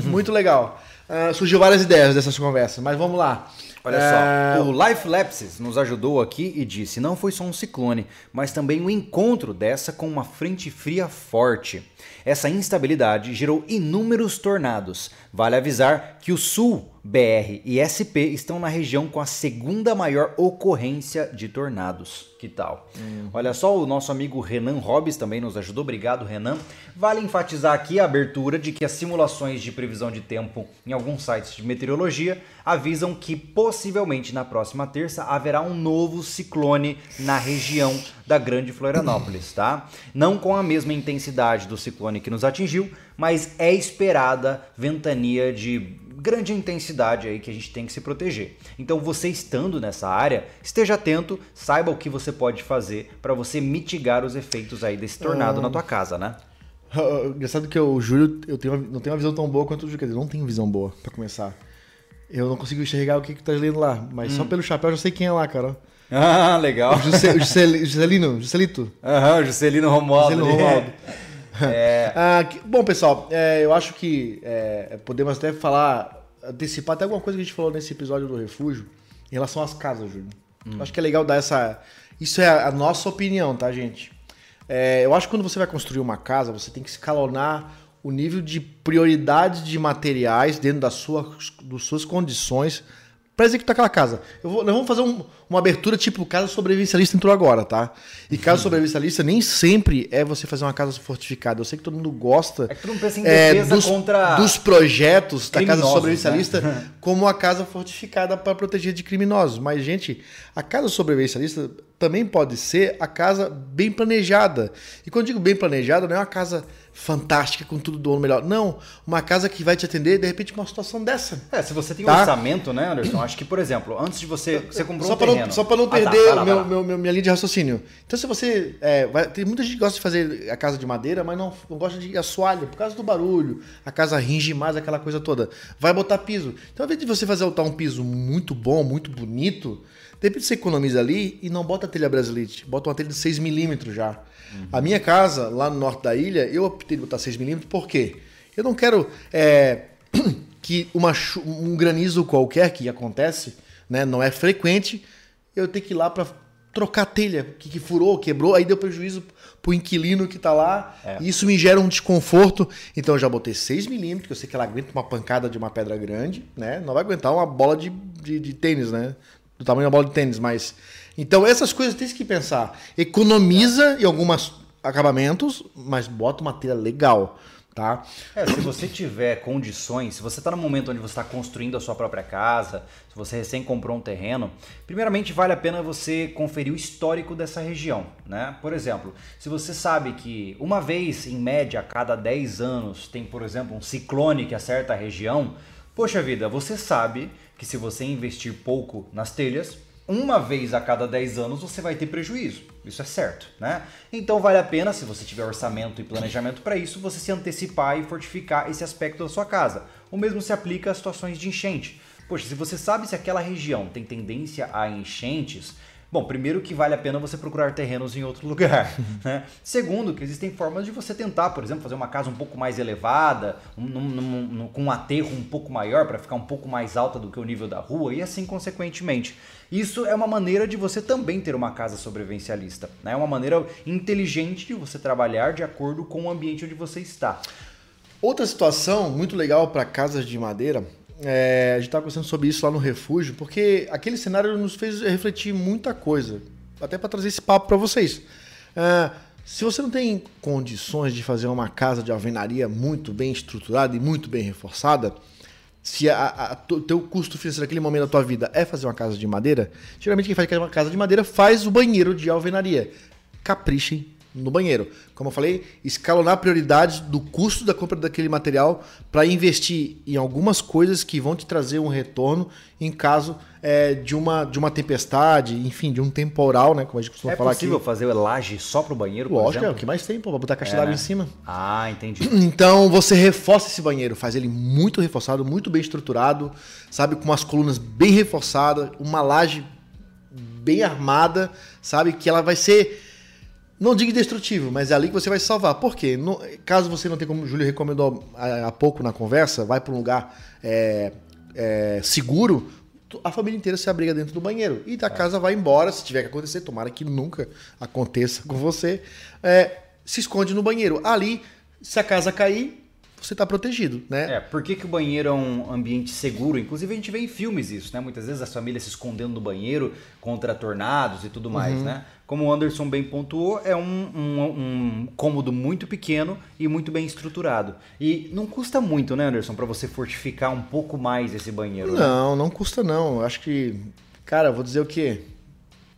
Muito legal. Ah, surgiu várias ideias dessas conversas, mas vamos lá. Olha É, só, o Life Lapses nos ajudou aqui e disse: não foi só um ciclone, mas também um encontro dessa com uma frente fria forte. Essa instabilidade gerou inúmeros tornados. Vale avisar que o Sul, BR e SP estão na região com a segunda maior ocorrência de tornados. Que tal? Olha só, o nosso amigo Renan Hobbes também nos ajudou. Obrigado, Renan. Vale enfatizar aqui a abertura de que as simulações de previsão de tempo em alguns sites de meteorologia avisam que possivelmente na próxima terça haverá um novo ciclone na região da Grande Florianópolis, tá? Não com a mesma intensidade do ciclone que nos atingiu, mas é esperada ventania de grande intensidade aí que a gente tem que se proteger. Então, você estando nessa área, esteja atento, saiba o que você pode fazer para você mitigar os efeitos aí desse tornado na tua casa, né? Ah, Engraçado que o Júlio eu tenho não tem uma visão tão boa quanto o Júlio. Quer dizer, não tenho visão boa, pra começar. Eu não consigo enxergar o que, que tá lendo lá, mas Hum. só pelo chapéu eu já sei quem é lá, cara. Ah, legal. O Juse- o Jusceli- Juscelino, Juscelito. Aham, Juscelino Romualdo. Juscelino. Romualdo. Ah, que- bom, pessoal, é, eu acho que é, podemos até falar, antecipar até alguma coisa que a gente falou nesse episódio do refúgio em relação às casas, Júlio. Eu acho que é legal dar essa. Isso é a nossa opinião, tá, gente? É, eu acho que quando você vai construir uma casa, você tem que escalonar o nível de prioridade de materiais dentro das suas, das suas condições para executar aquela casa. Eu vou- nós vamos fazer um- uma abertura tipo casa sobrevivencialista entrou agora, tá? E casa sobrevivencialista nem sempre é você fazer uma casa fortificada. Eu sei que todo mundo gosta É que todo mundo pensa em é, defesa dos, contra dos projetos da casa criminosos, sobrevivencialista né? como a casa fortificada para proteger de criminosos. Mas, gente, a casa sobrevivencialista também pode ser a casa bem planejada. E quando digo bem planejada, não é uma casa fantástica com tudo do ano melhor. Não, uma casa que vai te atender, de repente, uma situação dessa. É, se você tem um Tá? orçamento, né, Anderson? Acho que, por exemplo, antes de você. Você comprou Só um para terreno. não, só pra não Ah, tá, perder lá, o meu, meu- meu- minha linha de raciocínio. Então, se você. é, vai- tem muita gente que gosta de fazer a casa de madeira, mas não, não gosta de assoalho por causa do barulho. A casa ringe mais, aquela coisa toda. Vai botar piso. Então, ao invés de você fazer um piso muito bom, muito bonito, de repente você economiza ali e não bota telha brasilite. Bota uma telha de 6mm já. A minha casa, lá no norte da ilha, eu optei de botar 6mm por quê? Eu não quero. é, que uma, um granizo qualquer que acontece, né, não é frequente, eu tenho que ir lá para trocar a telha, que, que furou, quebrou, aí deu prejuízo pro inquilino que tá lá, É. e isso me gera um desconforto. Então eu já botei 6 milímetros, que eu sei que ela aguenta uma pancada de uma pedra grande, né? Não vai aguentar uma bola de, de, de tênis, né? do tamanho da bola de tênis, mas. Então essas coisas tem que pensar. Economiza em alguns acabamentos, mas bota uma telha legal. Tá? É, se você tiver condições, se você está no momento onde você está construindo a sua própria casa, se você recém comprou um terreno, primeiramente vale a pena você conferir o histórico dessa região. Né? Por exemplo, se você sabe que uma vez em média a cada 10 anos tem, por exemplo, um ciclone que acerta a região, poxa vida, você sabe que se você investir pouco nas telhas, uma vez a cada 10 anos você vai ter prejuízo. Isso é certo, né? Então vale a pena, se você tiver orçamento e planejamento para isso, você se antecipar e fortificar esse aspecto da sua casa. O mesmo se aplica a situações de enchente. Poxa, se você sabe se aquela região tem tendência a enchentes, Bom, primeiro que vale a pena você procurar terrenos em outro lugar. Né? Segundo, que existem formas de você tentar, por exemplo, fazer uma casa um pouco mais elevada, com um aterro um pouco maior para ficar um pouco mais alta do que o nível da rua e assim consequentemente. Isso é uma maneira de você também ter uma casa sobrevivencialista. Né? É uma maneira inteligente de você trabalhar de acordo com o ambiente onde você está. Outra situação muito legal para casas de madeira é, a gente estava conversando sobre isso lá no refúgio, porque aquele cenário nos fez refletir muita coisa, até para trazer esse papo para vocês. É, se você não tem condições de fazer uma casa de alvenaria muito bem estruturada e muito bem reforçada, se o teu custo financeiro naquele momento da tua vida é fazer uma casa de madeira, geralmente quem faz uma casa de madeira faz o banheiro de alvenaria. Caprichem no banheiro. Como eu falei, escalonar prioridades do custo da compra daquele material para investir em algumas coisas que vão te trazer um retorno em caso é, de, uma, de uma tempestade, enfim, de um temporal, né? Como a gente costuma é falar aqui. É possível fazer laje só para o banheiro, Lógico, é o que mais tem, pô, pra botar caixa é, d'água né? em cima. Ah, entendi. Então você reforça esse banheiro, faz ele muito reforçado, muito bem estruturado, sabe, com umas colunas bem reforçadas, uma laje bem armada, sabe, que ela vai ser não digo destrutivo, mas é ali que você vai se salvar. Por quê? No, caso você não tenha, como o Júlio recomendou há, pouco na conversa, vai para um lugar é, é, seguro, a família inteira se abriga dentro do banheiro. E da é. casa vai embora, se tiver que acontecer, tomara que nunca aconteça com você, é, se esconde no banheiro. Ali, se a casa cair, você está protegido, né? É, por que, que o banheiro é um ambiente seguro? Inclusive a gente vê em filmes isso, né? Muitas vezes as famílias se escondendo no banheiro contra tornados e tudo mais, uhum. né? Como o Anderson bem pontuou, é um, um, um, cômodo muito pequeno e muito bem estruturado. E não custa muito, né, Anderson, para você fortificar um pouco mais esse banheiro? Né? Não, né? não custa não. Acho que, cara, vou dizer o quê?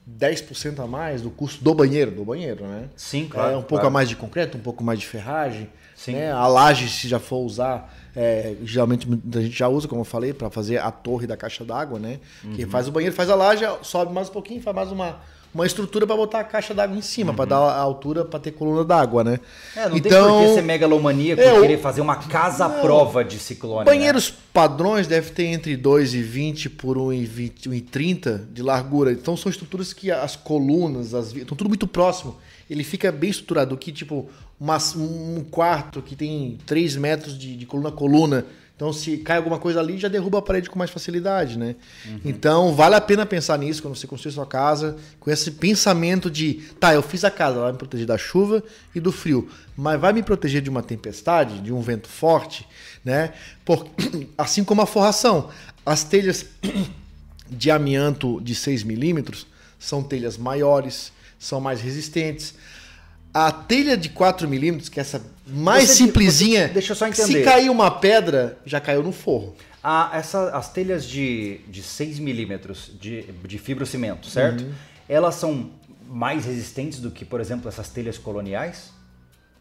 10% a mais do custo do banheiro, do banheiro, né? Sim, claro. É um pouco claro. a mais de concreto, um pouco mais de ferragem. Sim. Né? A laje, se já for usar, é, geralmente a gente já usa, como eu falei, para fazer a torre da caixa d'água, né? Uhum. Que faz o banheiro, faz a laje, sobe mais um pouquinho, faz mais uma uma estrutura para botar a caixa d'água em cima, uhum. para dar a altura para ter coluna d'água, né? É, não então, tem por que ser megalomaníaco é, querer fazer uma casa à prova de ciclone. Banheiros né? padrões deve ter entre 2,20 por 1,30 de largura. Então são estruturas que as colunas, as estão tudo muito próximo. Ele fica bem estruturado, que tipo uma, um quarto que tem 3 metros de, de coluna a coluna então, se cai alguma coisa ali, já derruba a parede com mais facilidade, né? Uhum. Então, vale a pena pensar nisso quando você construir sua casa, com esse pensamento de, tá, eu fiz a casa, ela vai me proteger da chuva e do frio, mas vai me proteger de uma tempestade, de um vento forte, né? Por, assim como a forração. As telhas de amianto de 6 milímetros são telhas maiores, são mais resistentes. A telha de 4 milímetros, que é essa mais você, simplesinha, você, deixa eu só entender. se cair uma pedra, já caiu no forro. Ah, essa, as telhas de, de 6 milímetros de, de fibrocimento, certo? Uhum. Elas são mais resistentes do que, por exemplo, essas telhas coloniais?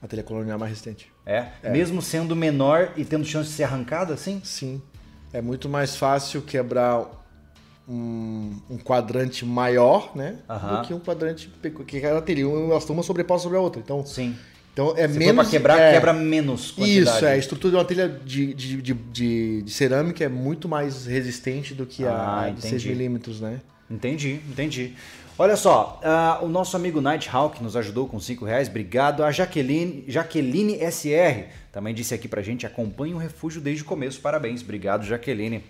A telha colonial é mais resistente. É? é? Mesmo sendo menor e tendo chance de ser arrancada assim? Sim. É muito mais fácil quebrar um, um quadrante maior, né? Do que um quadrante que ela teria uma, uma sobreposta sobre a outra. Então, Sim. Então é Se menos. para quebrar, é, quebra menos quantidade. Isso, é. A estrutura de uma telha de, de, de, de, de cerâmica é muito mais resistente do que a ah, de 6 milímetros, né? Entendi, entendi. Olha só, uh, o nosso amigo Nighthawk nos ajudou com 5 reais, obrigado. A Jaqueline, Jaqueline SR também disse aqui pra gente, acompanha o refúgio desde o começo, parabéns, obrigado Jaqueline.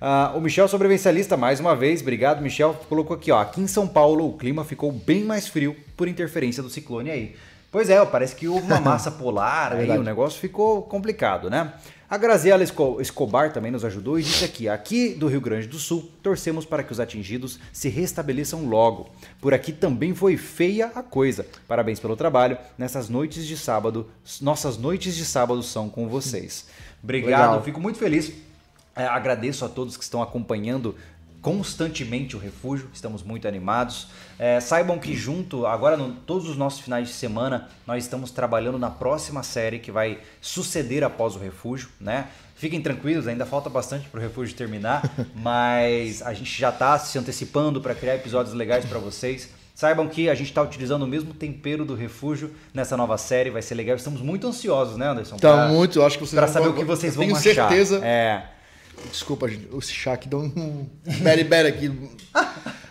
Uh, o Michel Sobrevivencialista, mais uma vez, obrigado Michel, colocou aqui, ó, aqui em São Paulo o clima ficou bem mais frio por interferência do ciclone aí. Pois é, parece que houve uma massa polar, É aí o negócio ficou complicado, né? A Graziela Esco- Escobar também nos ajudou e disse aqui: aqui do Rio Grande do Sul, torcemos para que os atingidos se restabeleçam logo. Por aqui também foi feia a coisa. Parabéns pelo trabalho. Nessas noites de sábado, nossas noites de sábado são com vocês. Obrigado, Legal. fico muito feliz. É, agradeço a todos que estão acompanhando constantemente o refúgio, estamos muito animados. É, saibam que junto, agora no, todos os nossos finais de semana, nós estamos trabalhando na próxima série que vai suceder após o refúgio, né? Fiquem tranquilos, ainda falta bastante para o refúgio terminar, mas a gente já está se antecipando para criar episódios legais para vocês. Saibam que a gente está utilizando o mesmo tempero do refúgio nessa nova série, vai ser legal. Estamos muito ansiosos, né, Anderson? Tá Pra- muito, eu acho que vocês Pra vão- saber o que vocês vão tenho achar. certeza. É. Desculpa, gente. Esse chá aqui dá um bere-bere aqui.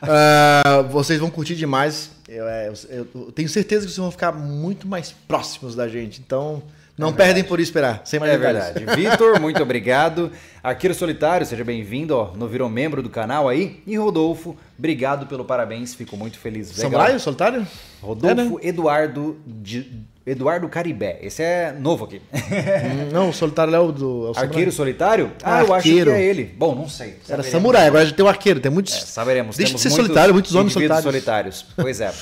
Ah, vocês vão curtir demais. Eu, é, eu- eu tenho certeza que vocês vão ficar muito mais próximos da gente. Então, não perdem por esperar. Sem mais É verdade. Vitor, muito obrigado. Arqueiro Solitário, seja bem-vindo, ó, não virou membro do canal aí. E Rodolfo, obrigado pelo parabéns, fico muito feliz. Legal. Samurai, solitário? Rodolfo Eduardo de- Eduardo Caribé. Esse é novo aqui. Hum, Não, o solitário é o do. é o Arqueiro samurai. Solitário? Ah, eu acho que Arqueiro. é ele. Bom, não sei. Era Saberemos. samurai, agora já tem o arqueiro. Tem muitos. É, saberemos. Deixa de ser solitário, muitos homens solitários. solitários. Pois é.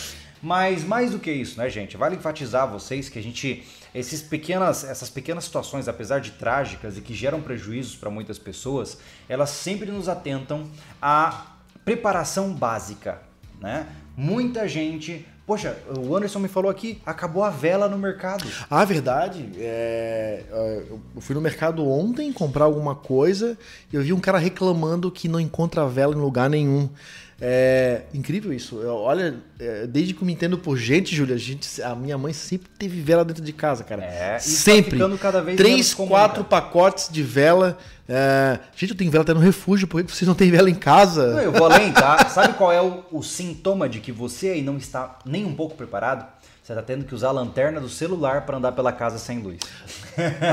Mas mais do que isso, né, gente? Vale enfatizar a vocês que a gente esses pequenas, essas pequenas situações, apesar de trágicas e que geram prejuízos para muitas pessoas, elas sempre nos atentam à preparação básica, né? Muita gente, poxa, o Anderson me falou aqui, acabou a vela no mercado. Ah, verdade. É, é, eu fui no mercado ontem comprar alguma coisa e eu vi um cara reclamando que não encontra vela em lugar nenhum. É incrível isso. Eu- olha, é, desde que eu me entendo por gente, Júlia, a, gente, a minha mãe sempre teve vela dentro de casa, cara. É, tá sempre. ficando cada vez Três, quatro pacotes de vela. É, gente, eu tenho vela até no refúgio, por que vocês não têm vela em casa? Não, eu vou além, tá? Sabe qual é o, o sintoma de que você aí não está nem um pouco preparado? Você está tendo que usar a lanterna do celular para andar pela casa sem luz.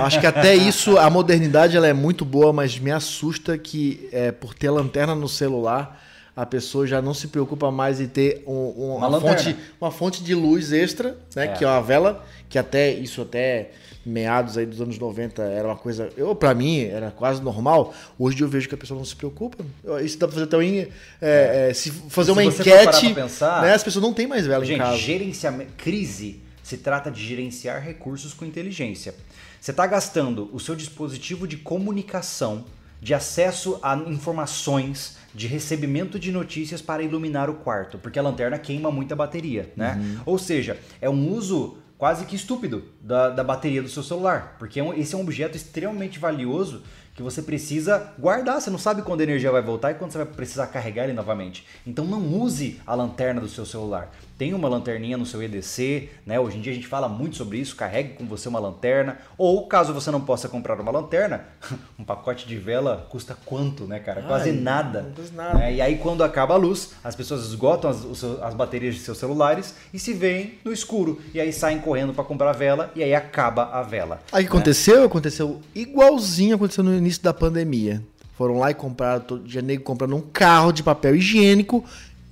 Acho que até isso, a modernidade ela é muito boa, mas me assusta que é, por ter a lanterna no celular, a pessoa já não se preocupa mais em ter um- um- Uma uma, fonte, uma fonte de luz extra, né? É. Que é uma vela, que até isso até meados aí dos anos 90 era uma coisa, eu para mim era quase normal. Hoje eu vejo que a pessoa não se preocupa. Isso dá pra fazer também é, é, se fazer Se uma enquete, pensar- né? As pessoas não têm mais vela em Gente, casa. gerenciamento, crise se trata de gerenciar recursos com inteligência. Você está gastando o seu dispositivo de comunicação, de acesso a informações, de recebimento de notícias para iluminar o quarto, porque a lanterna queima muita bateria, né? Ou seja, é um uso quase que estúpido da, da bateria do seu celular, porque é um- esse é um objeto extremamente valioso que você precisa guardar. Você não sabe quando a energia vai voltar e quando você vai precisar carregar ele novamente. Então não use a lanterna do seu celular. Tem uma lanterninha no seu EDC, né? Hoje em dia a gente fala muito sobre isso. Carregue com você uma lanterna. Ou caso você não possa comprar uma lanterna, um pacote de vela custa quanto, né, cara? Quase Ai, nada. não custa nada. né? E aí quando acaba a luz, as pessoas esgotam as, as baterias de seus celulares e se veem no escuro. E aí saem correndo para comprar vela e aí acaba a vela. Aí o que aconteceu? Aconteceu igualzinho aconteceu no início da pandemia. Foram lá e compraram, todo dia nego comprando um carro de papel higiênico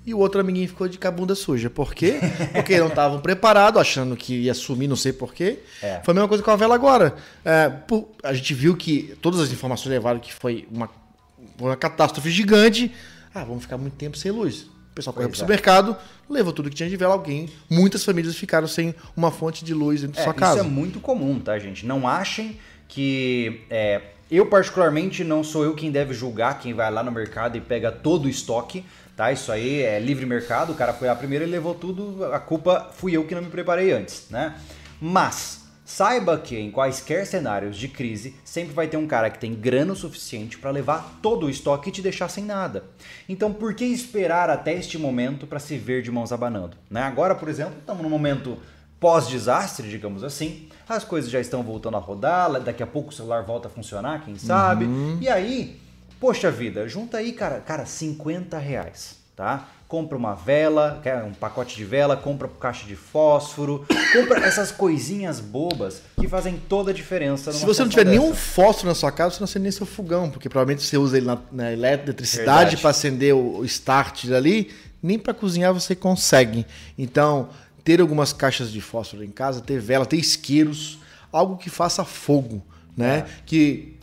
e o outro amiguinho ficou de cabunda suja. Por quê? Porque não estavam preparados, achando que ia sumir, não sei porquê. É. Foi a mesma coisa com a vela agora. É, por- a gente viu que todas as informações levaram que foi uma, uma catástrofe gigante. Ah, vamos ficar muito tempo sem luz. O pessoal correu Pois pro é. supermercado, levou tudo que tinha de vela. Alguém, muitas famílias ficaram sem uma fonte de luz dentro de É, sua casa. Isso é muito comum, tá, gente? Não achem que. é, eu, particularmente, não sou eu quem deve julgar quem vai lá no mercado e pega todo o estoque, tá? Isso aí é livre mercado, o cara foi lá primeiro e levou tudo, a culpa fui eu que não me preparei antes, né? Mas. Saiba que em quaisquer cenários de crise, sempre vai ter um cara que tem grana o suficiente para levar todo o estoque e te deixar sem nada. Então, por que esperar até este momento para se ver de mãos abanando? Né? Agora, por exemplo, estamos num momento pós-desastre, digamos assim. As coisas já estão voltando a rodar, daqui a pouco o celular volta a funcionar, quem sabe. E aí, poxa vida, junta aí, cara, cara, 50 reais, tá? Compra uma vela, quer um pacote de vela, compra caixa de fósforo, compra essas coisinhas bobas que fazem toda a diferença. Se você não tiver nenhum dessa. fósforo na sua casa, você não acende nem seu fogão, porque provavelmente você usa ele na, na eletricidade para acender o, o start ali, nem para cozinhar você consegue. Então, ter algumas caixas de fósforo em casa, ter vela, ter isqueiros, algo que faça fogo, né? É. Que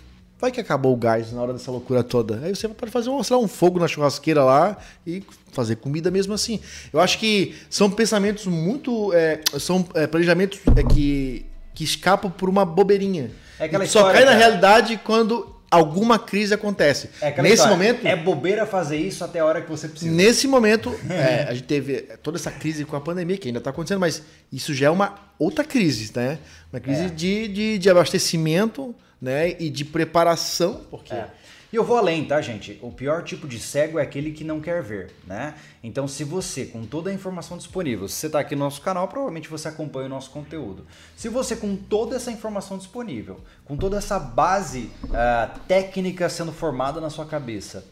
vai que acabou o gás na hora dessa loucura toda. Aí você pode fazer um, lá, um fogo na churrasqueira lá e fazer comida mesmo assim. Eu acho que são pensamentos muito. É, são é, planejamentos é, que, que escapam por uma bobeirinha. É aquela só cai na realidade quando alguma crise acontece. É Nesse história. momento. É bobeira fazer isso até a hora que você precisa. Nesse momento, é, a gente teve toda essa crise com a pandemia, que ainda está acontecendo, mas isso já é uma outra crise, né? Uma crise é. de, de, de, abastecimento né? e de preparação, porque. É. E eu vou além, tá, gente? O pior tipo de cego é aquele que não quer ver, né? Então, se você, com toda a informação disponível, se você está aqui no nosso canal, provavelmente você acompanha o nosso conteúdo. Se você, com toda essa informação disponível, com toda essa base uh, técnica sendo formada na sua cabeça,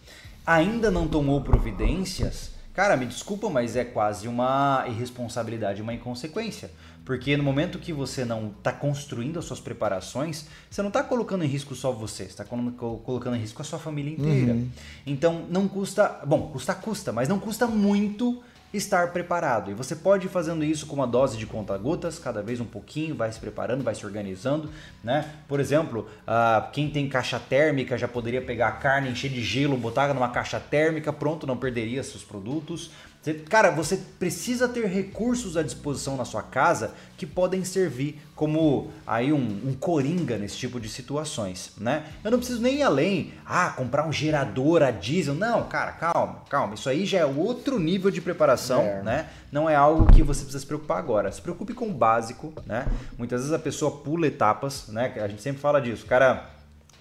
ainda não tomou providências, cara, me desculpa, mas é quase uma irresponsabilidade, uma inconsequência. Porque no momento que você não está construindo as suas preparações, você não está colocando em risco só você, está colocando em risco a sua família inteira. Uhum. Então não custa, bom, custa custa, mas não custa muito estar preparado. E você pode ir fazendo isso com uma dose de conta-gotas, cada vez um pouquinho, vai se preparando, vai se organizando, né? Por exemplo, uh, quem tem caixa térmica já poderia pegar a carne, encher de gelo, botar numa caixa térmica, pronto, não perderia seus produtos. Você, cara, você precisa ter recursos à disposição na sua casa que podem servir como aí um, um, coringa nesse tipo de situações, né? Eu não preciso nem ir além, ah, comprar um gerador a diesel. Não, cara, calma, calma. Isso aí já é outro nível de preparação, é. né? Não é algo que você precisa se preocupar agora. Se preocupe com o básico, né? Muitas vezes a pessoa pula etapas, né? A gente sempre fala disso. O cara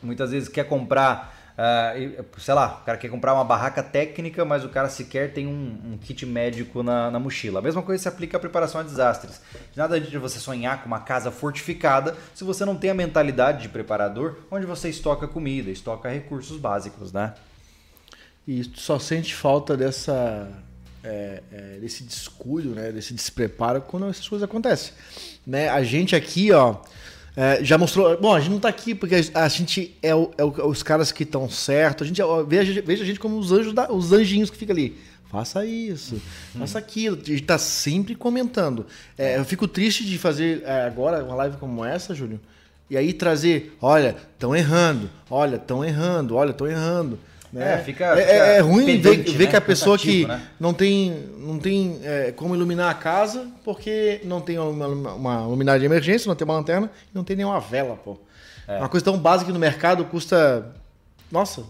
muitas vezes quer comprar Uh, sei lá, o cara quer comprar uma barraca técnica, mas o cara sequer tem um, um kit médico na, na, mochila. A mesma coisa se aplica à preparação a desastres. De nada de você sonhar com uma casa fortificada se você não tem a mentalidade de preparador, onde você estoca comida, estoca recursos básicos, né? E só sente falta dessa é, é, desse descuido, né, desse despreparo quando essas coisas acontecem. Né? A gente aqui, ó, é, já mostrou. Bom, a gente não está aqui porque a gente é, o, é os caras que estão certo. A gente veja, veja a gente como os anjos, da, os anjinhos que fica ali. Faça isso, hum. faça aquilo. A gente está sempre comentando. É, eu fico triste de fazer é, agora uma live como essa, Júlio. E aí trazer, olha, estão errando, olha, estão errando, olha, estão errando. Né? É, fica, é, fica é, é ruim ver, ver né? que a pessoa que né? não tem, não tem é, como iluminar a casa porque não tem uma, uma luminária de emergência, não tem uma lanterna e não tem nenhuma vela, pô. É. Uma coisa tão básica que no mercado custa. Nossa,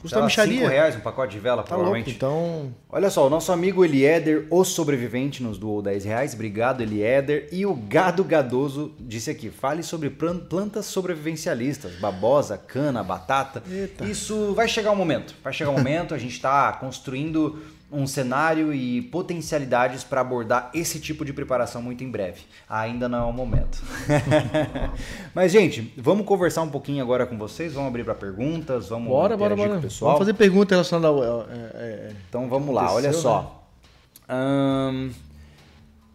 Custa uma micharia. 5 reais um pacote de vela, tá provavelmente. Louco, então... Olha só, o nosso amigo Eliéder, o sobrevivente, nos doou 10 reais. Obrigado, Eliéder. E o Gado Gadoso disse aqui, fale sobre plantas sobrevivencialistas, babosa, cana, batata. Eita. Isso vai chegar um momento, vai chegar um momento, a gente está construindo um cenário e potencialidades para abordar esse tipo de preparação muito em breve. Ainda não é o momento. Mas, gente, vamos conversar um pouquinho agora com vocês, vamos abrir para perguntas, vamos bora, bora, bora. pessoal. Vamos fazer perguntas relacionadas ao. É, é, é, então vamos lá, olha só. Né?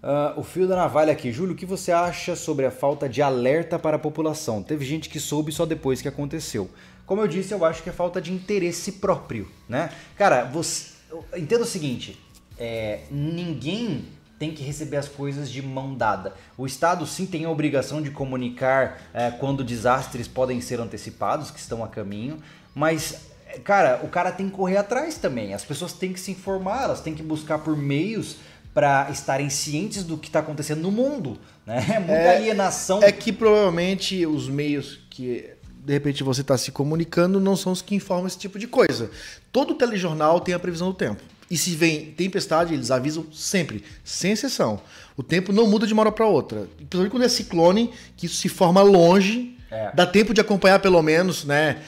uh, o fio da navalha aqui. Júlio, o que você acha sobre a falta de alerta para a população? Teve gente que soube só depois que aconteceu. Como eu disse, eu acho que é falta de interesse próprio, né? Cara, você entenda o seguinte: é, ninguém tem que receber as coisas de mão dada. O Estado sim tem a obrigação de comunicar é, quando desastres podem ser antecipados, que estão a caminho, mas cara, o cara tem que correr atrás também. As pessoas têm que se informar, elas têm que buscar por meios para estarem cientes do que está acontecendo no mundo. Né? É muita é, alienação. É que provavelmente os meios que de repente você está se comunicando não são os que informam esse tipo de coisa. Todo telejornal tem a previsão do tempo. E se vem tempestade, eles avisam sempre, sem exceção. O tempo não muda de uma hora para outra. Principalmente quando é ciclone, que isso se forma longe, é. dá tempo de acompanhar pelo menos, né?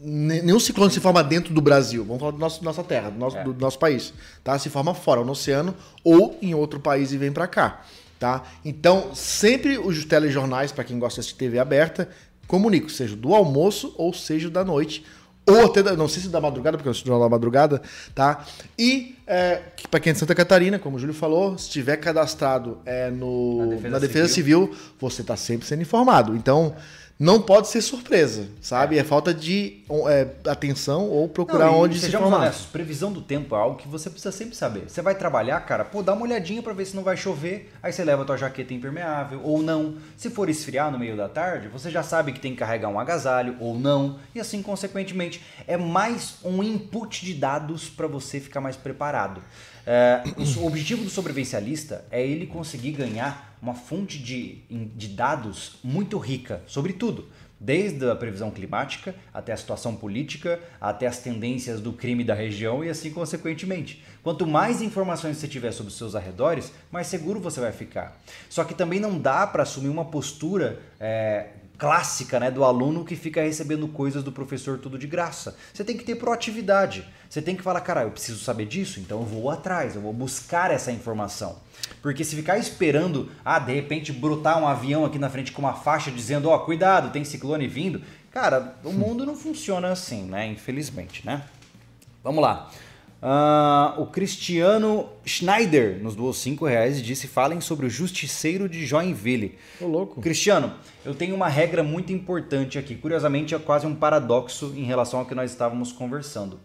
Nenhum ciclone se forma dentro do Brasil. Vamos falar da nosso, nossa terra, do nosso, é. do nosso país. Tá? Se forma fora, no oceano ou em outro país e vem para cá. Tá? Então, sempre os telejornais, para quem gosta de TV aberta, comunico, seja do almoço ou seja da noite, ou até, da, não sei se da madrugada, porque eu sou da madrugada, tá? E é, para quem é de Santa Catarina, como o Júlio falou, se tiver cadastrado é, no, na Defesa, na defesa Civil. Civil. você está sempre sendo informado. Então, não pode ser surpresa, sabe? É falta de é, atenção ou procurar não, onde se informar. Honestos, previsão do tempo é algo que você precisa sempre saber. Você vai trabalhar, cara, pô, dá uma olhadinha para ver se não vai chover, aí você leva a tua jaqueta impermeável ou não. Se for esfriar no meio da tarde, você já sabe que tem que carregar um agasalho ou não, e assim consequentemente é mais um input de dados para você ficar mais preparado. É, o objetivo do sobrevivencialista é ele conseguir ganhar uma fonte de, de dados muito rica sobre tudo. Desde a previsão climática até a situação política, até as tendências do crime da região e assim consequentemente. Quanto mais informações você tiver sobre os seus arredores, mais seguro você vai ficar. Só que também não dá para assumir uma postura é, clássica né, do aluno que fica recebendo coisas do professor tudo de graça. Você tem que ter proatividade. Você tem que falar, cara, eu preciso saber disso, então eu vou atrás, eu vou buscar essa informação. Porque se ficar esperando, ah, de repente brotar um avião aqui na frente com uma faixa dizendo, ó, oh, cuidado, tem ciclone vindo, cara, o mundo não funciona assim, né? Infelizmente, né? Vamos lá. Uh, o Cristiano Schneider nos doou 5 reais e disse: falem sobre o justiceiro de Joinville. Ô, louco. Cristiano, eu tenho uma regra muito importante aqui. Curiosamente, é quase um paradoxo em relação ao que nós estávamos conversando.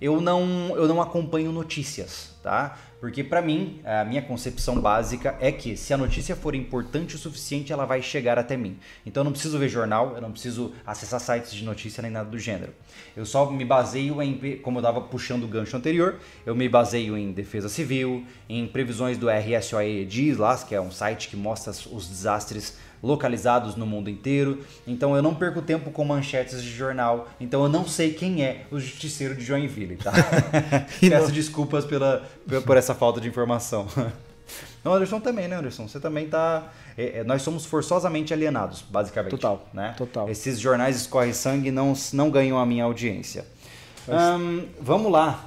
Eu não, eu não acompanho notícias, tá? Porque para mim, a minha concepção básica é que se a notícia for importante o suficiente, ela vai chegar até mim. Então eu não preciso ver jornal, eu não preciso acessar sites de notícia nem nada do gênero. Eu só me baseio em, como eu estava puxando o gancho anterior, eu me baseio em defesa civil, em previsões do RSOE DIS lá, que é um site que mostra os desastres localizados no mundo inteiro. Então eu não perco tempo com manchetes de jornal. Então eu não sei quem é o justiceiro de Joinville, tá? Peço desculpas pela, por essa falta de informação. Não, Anderson também, né, Anderson? Você também tá. É, é, nós somos forçosamente alienados, basicamente. Total. Né? Total. Esses jornais escorre sangue não, não ganham a minha audiência. Mas... vamos lá.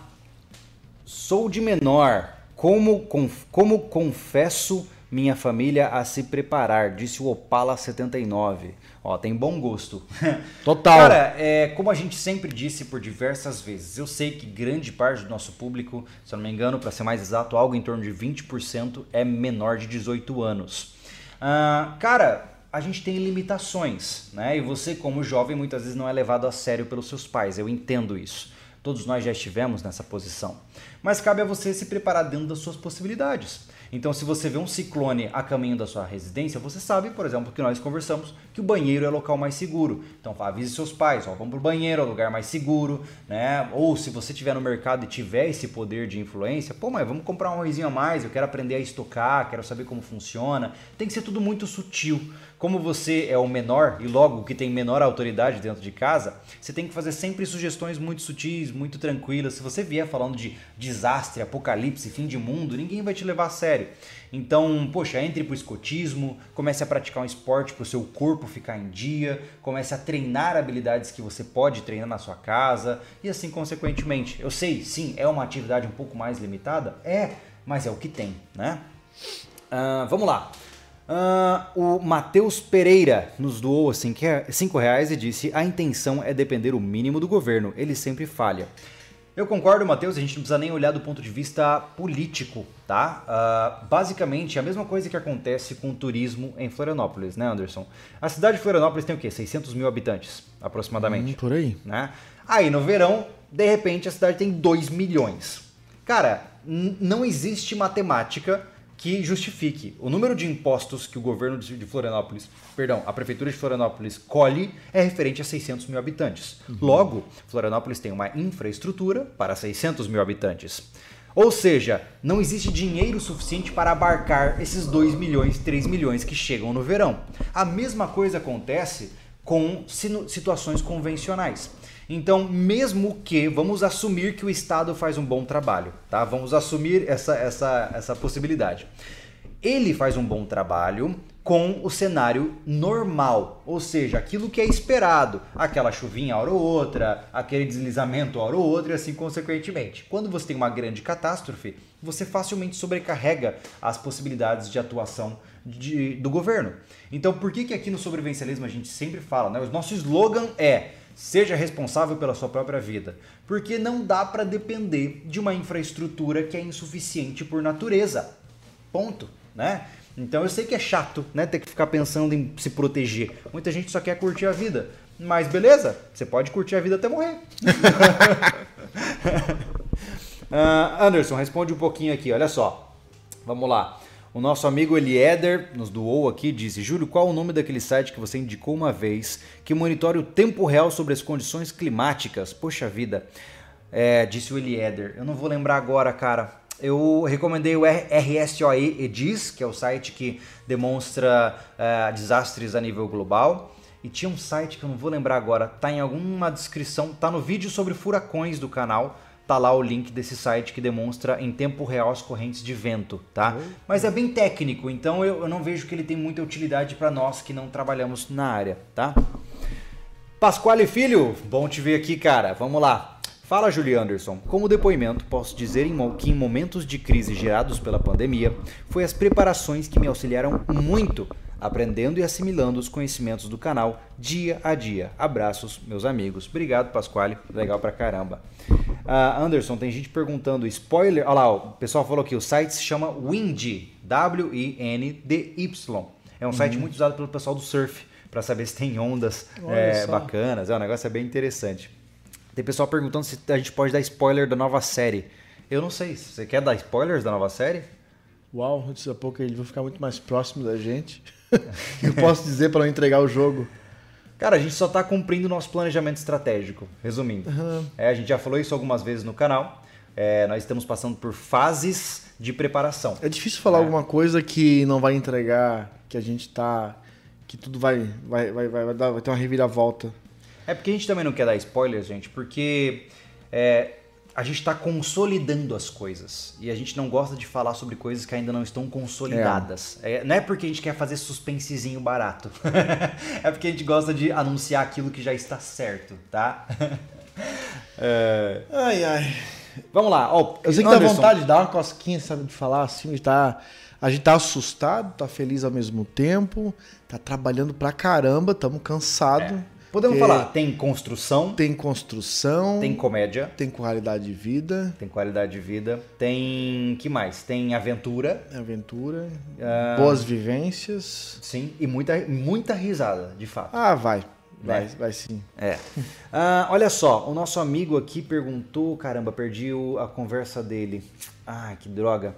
Sou de menor. Como, com, como confesso minha família a se preparar, disse o Opala 79. Ó, tem bom gosto. Total. Cara, é, como a gente sempre disse por diversas vezes, eu sei que grande parte do nosso público, se eu não me engano, para ser mais exato, algo em torno de 20% é menor de 18 anos. Ah, cara, a gente tem limitações, né? E você, como jovem, muitas vezes não é levado a sério pelos seus pais. Eu entendo isso. Todos nós já estivemos nessa posição. Mas cabe a você se preparar dentro das suas possibilidades. Então, se você vê um ciclone a caminho da sua residência, você sabe, por exemplo, que nós conversamos que o banheiro é o local mais seguro. Então, avise seus pais, ó, vamos para o banheiro, é o lugar mais seguro, né? Ou se você estiver no mercado e tiver esse poder de influência, pô, mas vamos comprar um arrozinho a mais, eu quero aprender a estocar, quero saber como funciona. Tem que ser tudo muito sutil. Como você é o menor e logo que tem menor autoridade dentro de casa, você tem que fazer sempre sugestões muito sutis, muito tranquilas. Se você vier falando de desastre, apocalipse, fim de mundo, ninguém vai te levar a sério. Então, poxa, entre pro escotismo, comece a praticar um esporte para o seu corpo ficar em dia, comece a treinar habilidades que você pode treinar na sua casa e assim consequentemente. Eu sei, sim, é uma atividade um pouco mais limitada, é, mas é o que tem, né? Uh, vamos lá. Uh, o Matheus Pereira nos doou 5 reais e disse: A intenção é depender o mínimo do governo, ele sempre falha. Eu concordo, Matheus, a gente não precisa nem olhar do ponto de vista político, tá? Uh, basicamente, é a mesma coisa que acontece com o turismo em Florianópolis, né, Anderson? A cidade de Florianópolis tem o quê? 600 mil habitantes, aproximadamente. Hum, por aí. Né? Aí, no verão, de repente, a cidade tem 2 milhões. Cara, não existe matemática que justifique. O número de impostos que o governo de Florianópolis, perdão, a prefeitura de Florianópolis colhe é referente a 600 mil habitantes. Uhum. Logo, Florianópolis tem uma infraestrutura para 600 mil habitantes. Ou seja, não existe dinheiro suficiente para abarcar esses 2 milhões, 3 milhões que chegam no verão. A mesma coisa acontece com situações convencionais. Então, mesmo que vamos assumir que o Estado faz um bom trabalho, tá? Vamos assumir essa, essa, essa possibilidade. Ele faz um bom trabalho com o cenário normal, ou seja, aquilo que é esperado, aquela chuvinha hora ou outra, aquele deslizamento hora ou outra e assim consequentemente. Quando você tem uma grande catástrofe, você facilmente sobrecarrega as possibilidades de atuação de, do governo. Então, por que, que aqui no sobrevivencialismo a gente sempre fala, né? O nosso slogan é Seja responsável pela sua própria vida, porque não dá para depender de uma infraestrutura que é insuficiente por natureza. Ponto, né? Então eu sei que é chato, né? Ter que ficar pensando em se proteger. Muita gente só quer curtir a vida. Mas beleza, você pode curtir a vida até morrer. uh, Anderson, responde um pouquinho aqui, olha só. Vamos lá. O nosso amigo Elieder nos doou aqui disse: Júlio, qual o nome daquele site que você indicou uma vez que monitora o tempo real sobre as condições climáticas? Poxa vida, é, disse o Elieder. Eu não vou lembrar agora, cara. Eu recomendei o RSOE EDIS, que é o site que demonstra uh, desastres a nível global. E tinha um site que eu não vou lembrar agora, tá em alguma descrição, tá no vídeo sobre furacões do canal tá lá o link desse site que demonstra em tempo real as correntes de vento, tá? Uhum. Mas é bem técnico, então eu, eu não vejo que ele tem muita utilidade para nós que não trabalhamos na área, tá? Pasquale Filho, bom te ver aqui, cara. Vamos lá. Fala, Julie Anderson. Como depoimento, posso dizer que em momentos de crise gerados pela pandemia, foi as preparações que me auxiliaram muito aprendendo e assimilando os conhecimentos do canal dia a dia. Abraços, meus amigos. Obrigado, Pasquale. Legal pra caramba. Uh, Anderson, tem gente perguntando, spoiler. Olha lá, o pessoal falou que o site se chama Windy, W-I-N-D-Y. É um uhum. site muito usado pelo pessoal do surf, para saber se tem ondas é, bacanas. É, o negócio é bem interessante. Tem pessoal perguntando se a gente pode dar spoiler da nova série. Eu não sei. Você quer dar spoilers da nova série? Uau, daqui a pouco ele vai ficar muito mais próximo da gente. eu posso dizer para não entregar o jogo? Cara, a gente só está cumprindo o nosso planejamento estratégico, resumindo. Uhum. É, a gente já falou isso algumas vezes no canal. É, nós estamos passando por fases de preparação. É difícil falar é. alguma coisa que não vai entregar, que a gente tá. que tudo vai, vai, vai, vai, vai, dar, vai ter uma reviravolta. É porque a gente também não quer dar spoilers, gente, porque é, a gente está consolidando as coisas e a gente não gosta de falar sobre coisas que ainda não estão consolidadas. É. É, não é porque a gente quer fazer suspensezinho barato, é porque a gente gosta de anunciar aquilo que já está certo, tá? é... Ai, ai. Vamos lá. Oh, Eu sei que Anderson... dá vontade de dar uma cosquinha, sabe, de falar assim, de tá... A gente tá assustado, tá feliz ao mesmo tempo, tá trabalhando pra caramba, estamos cansados. Podemos falar, tem construção. Tem construção. Tem comédia. Tem qualidade de vida. Tem qualidade de vida. Tem. que mais? Tem aventura. Aventura. Uh, boas vivências. Sim, e muita, muita risada, de fato. Ah, vai. Vai, é. vai sim. É. Uh, olha só, o nosso amigo aqui perguntou. Caramba, perdi o, a conversa dele. Ah, que droga.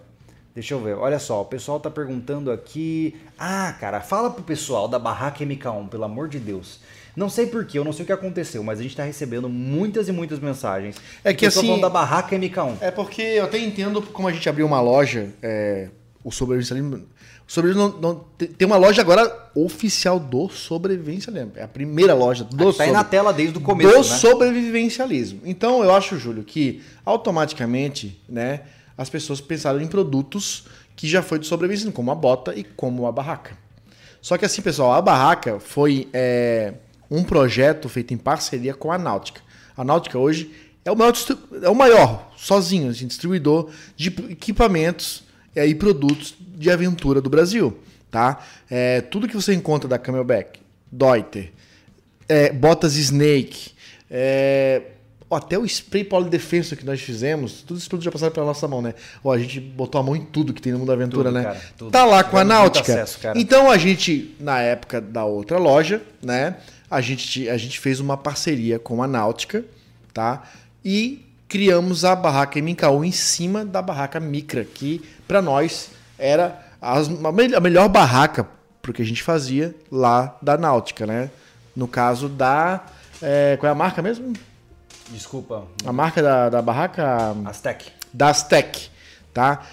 Deixa eu ver. Olha só, o pessoal tá perguntando aqui. Ah, cara, fala pro pessoal da Barraca MK1, pelo amor de Deus. Não sei porquê, eu não sei o que aconteceu, mas a gente está recebendo muitas e muitas mensagens. É que assim. da barraca MK1. É porque eu até entendo como a gente abriu uma loja, é, o sobrevivencialismo. O sobrevivencialismo não, não, tem uma loja agora oficial do sobrevivencialismo. É a primeira loja do Está aí na tela desde o começo. Do né? sobrevivencialismo. Então eu acho, Júlio, que automaticamente, né, as pessoas pensaram em produtos que já foi do sobrevivencialismo, como a bota e como a barraca. Só que assim, pessoal, a barraca foi. É, um projeto feito em parceria com a Náutica. A Náutica hoje é o maior, é o maior sozinho, assim, distribuidor de equipamentos é, e produtos de aventura do Brasil. Tá? É, tudo que você encontra da Camelback, Deuter, é, botas Snake, é, até o spray polidefenso que nós fizemos, todos esses produtos já passaram pela nossa mão, né? Ó, a gente botou a mão em tudo que tem no mundo da aventura, tudo, né? Cara, tá lá com a Náutica. Acesso, então a gente, na época da outra loja, né? A gente, a gente fez uma parceria com a Náutica, tá? E criamos a barraca MK1 em cima da barraca Micra, que para nós era as, a melhor barraca pro que a gente fazia lá da Náutica, né? No caso da. É, qual é a marca mesmo? Desculpa. A marca da, da barraca? Aztec. Da Aztec, tá?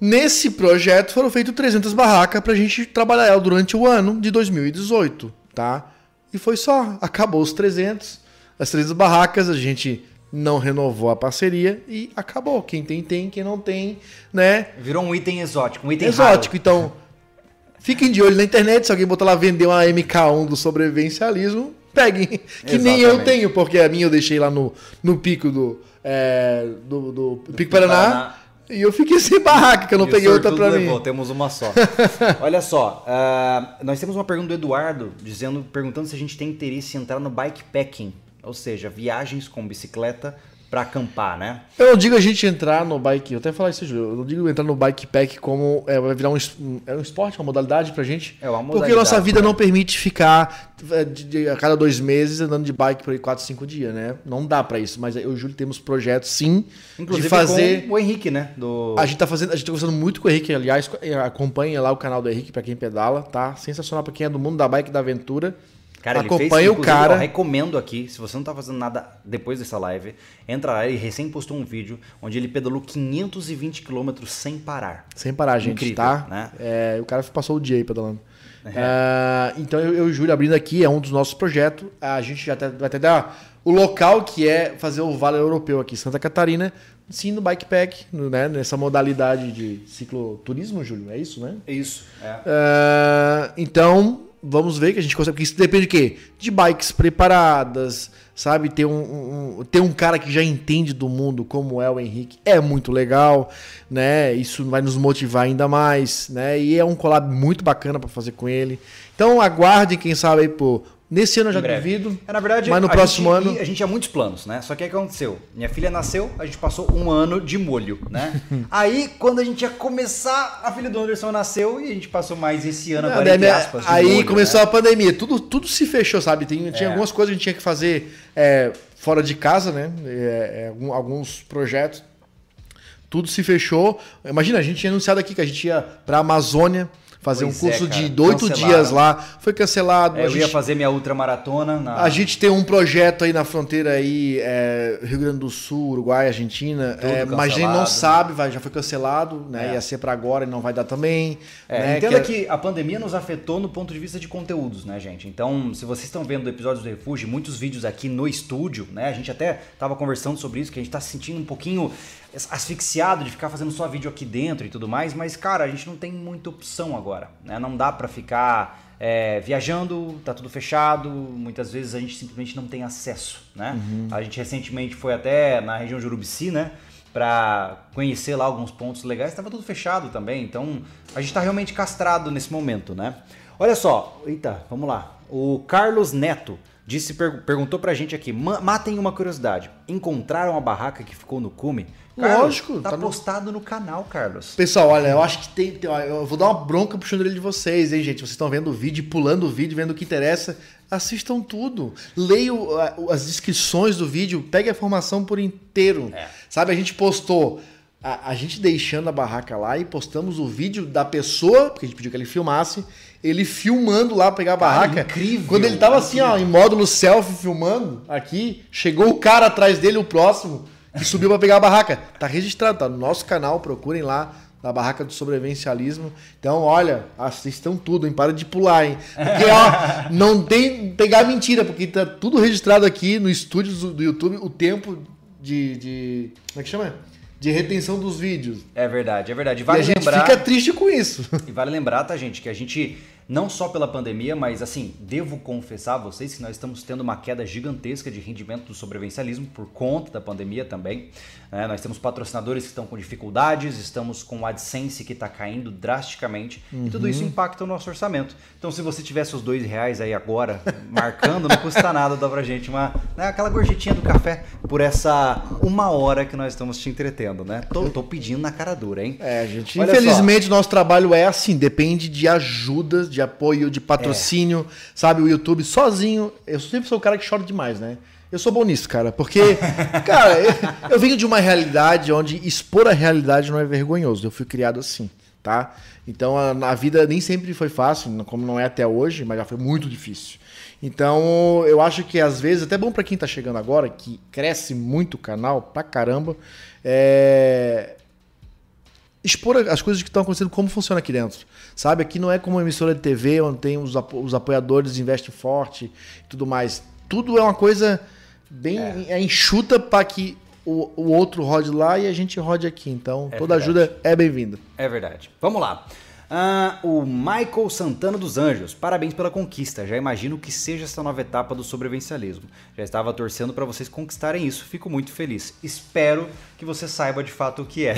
Nesse projeto foram feitas 300 barracas para a gente trabalhar durante o ano de 2018, tá? E foi só. Acabou os 300, as 300 barracas, a gente não renovou a parceria e acabou. Quem tem, tem. Quem não tem, né? Virou um item exótico, um item Exótico. Raro. Então, fiquem de olho na internet. Se alguém botar lá vender uma MK1 do sobrevivencialismo, peguem. Que Exatamente. nem eu tenho, porque a minha eu deixei lá no, no pico do, é, do, do, do Pico Paraná. Paraná. E eu fiquei sem barraca, que eu não e peguei outra para mim. Levou, temos uma só. Olha só, uh, nós temos uma pergunta do Eduardo, dizendo, perguntando se a gente tem interesse em entrar no bikepacking, ou seja, viagens com bicicleta para acampar, né? Eu não digo a gente entrar no bike, eu até falar isso, Júlio, eu não digo entrar no bike pack como é, vai virar um, é um esporte, uma modalidade pra gente. É uma Porque modalidade, nossa vida né? não permite ficar é, de, de- a cada dois meses andando de bike por aí quatro, cinco dias, né? Não dá pra isso, mas eu e o Júlio temos projetos sim Inclusive de fazer. com o Henrique, né? Do... A gente tá fazendo, a gente tá conversando muito com o Henrique, aliás, acompanha lá o canal do Henrique pra quem pedala, tá? Sensacional pra quem é do mundo da bike e da aventura. Cara, ele acompanha fez, o cara. Eu recomendo aqui, se você não tá fazendo nada depois dessa live, entra lá, ele recém postou um vídeo onde ele pedalou 520 quilômetros sem parar. Sem parar, gente, Incrível, tá? né? É, o cara passou o dia aí pedalando. Ah, então eu, eu e o Júlio abrindo aqui, é um dos nossos projetos. A gente já até- vai até dar o local que é fazer o Vale Europeu aqui, Santa Catarina, sim no bikepack, no, né, nessa modalidade de cicloturismo, Júlio, é isso, né? Isso. É. Ah, então, vamos ver que a gente consegue. Porque isso depende de quê? De bikes preparadas, sabe? Ter um, um- ter um cara que já entende do mundo, como é o Henrique, é muito legal, né? Isso vai nos motivar ainda mais, né? E é um collab muito bacana para fazer com ele. Então, aguardem, quem sabe aí, pô. Nesse ano eu já duvido. É, na verdade, mas no a próximo gente, ano. A gente tinha muitos planos, né? Só que o que aconteceu? Minha filha nasceu, a gente passou um ano de molho, né? Aí, quando a gente ia começar, a filha do Anderson nasceu e a gente passou mais esse ano Não, agora, aspas, de aí molho, começou né? a pandemia, tudo, tudo se fechou, sabe? Tem, tinha É. algumas coisas que a gente tinha que fazer é, fora de casa, né? É, é, alguns projetos, tudo se fechou. Imagina, a gente tinha anunciado aqui que a gente ia pra Amazônia fazer Pois um curso é, de oito dias lá, foi cancelado. É, eu ia gente- fazer minha ultramaratona na... a gente tem um projeto aí na fronteira aí, é, Rio Grande do Sul, Uruguai, Argentina, é, mas a gente não sabe, vai, já foi cancelado, né? É. Ia ser pra agora e não vai dar também. É, né? entenda Que- que a pandemia nos afetou no ponto de vista de conteúdos, né, gente? Então, se vocês estão vendo episódios do Refúgio, muitos vídeos aqui no estúdio, né? A gente até tava conversando sobre isso, que a gente tá se sentindo um pouquinho asfixiado de ficar fazendo só vídeo aqui dentro e tudo mais, mas, cara, a gente não tem muita opção agora, né? Não dá pra ficar é, viajando, tá tudo fechado, muitas vezes a gente simplesmente não tem acesso, né? A gente recentemente foi até na região de Urubici, né? Pra conhecer lá alguns pontos legais, estava tudo fechado também, então a gente tá realmente castrado nesse momento, né? Olha só, eita, vamos lá. O Carlos Neto disse, per- perguntou pra gente aqui, "Ma- matem uma curiosidade, encontraram a barraca que ficou no cume? Lógico, tá, tá no- postado no canal, Carlos. Pessoal, olha, eu acho que tem, tem- Eu vou dar uma bronca pro chandelier de vocês, hein, gente? Vocês estão vendo o vídeo, pulando o vídeo, vendo o que interessa. Assistam tudo. Leiam as descrições do vídeo, pegue a informação por inteiro. É. Sabe, a gente postou. A, a gente deixando a barraca lá e postamos o vídeo da pessoa, porque a gente pediu que ele filmasse, ele filmando lá pegar a Cara, barraca. incrível, Quando ele tava assim, ó, em módulo selfie filmando aqui, chegou o cara atrás dele, o próximo, que subiu pra pegar a barraca. Tá registrado, tá no nosso canal, procurem lá na barraca do sobrevivencialismo. Então, olha, assistam tudo, hein? Para de pular, hein? Porque, ó, não tem pegar mentira, porque tá tudo registrado aqui no estúdio do, YouTube, o tempo de, de. Como é que chama? De retenção dos vídeos. É verdade, é verdade. e Vale a gente lembrar... fica triste com isso. E vale lembrar, tá, gente, que a gente, não só pela pandemia, mas assim, devo confessar a vocês que nós estamos tendo uma queda gigantesca de rendimento do sobrevivencialismo por conta da pandemia também. né? nós temos patrocinadores que estão com dificuldades, estamos com o AdSense que está caindo drasticamente, e tudo isso impacta o nosso orçamento. Então, se você tivesse os dois reais aí agora, marcando, não custa nada dar pra gente uma, né, aquela gorjetinha do café por essa uma hora que nós estamos te entretendo, né? Tô, tô pedindo na cara dura, hein? É, gente. Olha Infelizmente, o nosso trabalho é assim, depende de ajuda, de apoio, de patrocínio, sabe? O YouTube sozinho. Eu sempre sou o cara que chora demais, né? Eu sou bom nisso, cara, porque, cara, eu, eu venho de uma realidade onde expor a realidade não é vergonhoso. Eu fui criado assim, tá? Então a, a vida nem sempre foi fácil, como não é até hoje, mas já foi muito difícil. Então eu acho que às vezes, até bom pra quem tá chegando agora, que cresce muito o canal pra caramba, é, expor as coisas que estão acontecendo, como funciona aqui dentro. Sabe? Aqui não é como uma emissora de TV, onde tem os, apo- os apoiadores investem forte e tudo mais. Tudo é uma coisa bem é. enxuta para que o, o outro rode lá e a gente rode aqui. Então, É toda verdade. ajuda é bem-vinda. É verdade. Vamos lá. Ah, o Michael Santana dos Anjos, parabéns pela conquista. Já imagino que seja essa nova etapa do sobrevivencialismo. Já estava torcendo para vocês conquistarem isso. Fico muito feliz. Espero que você saiba de fato o que é.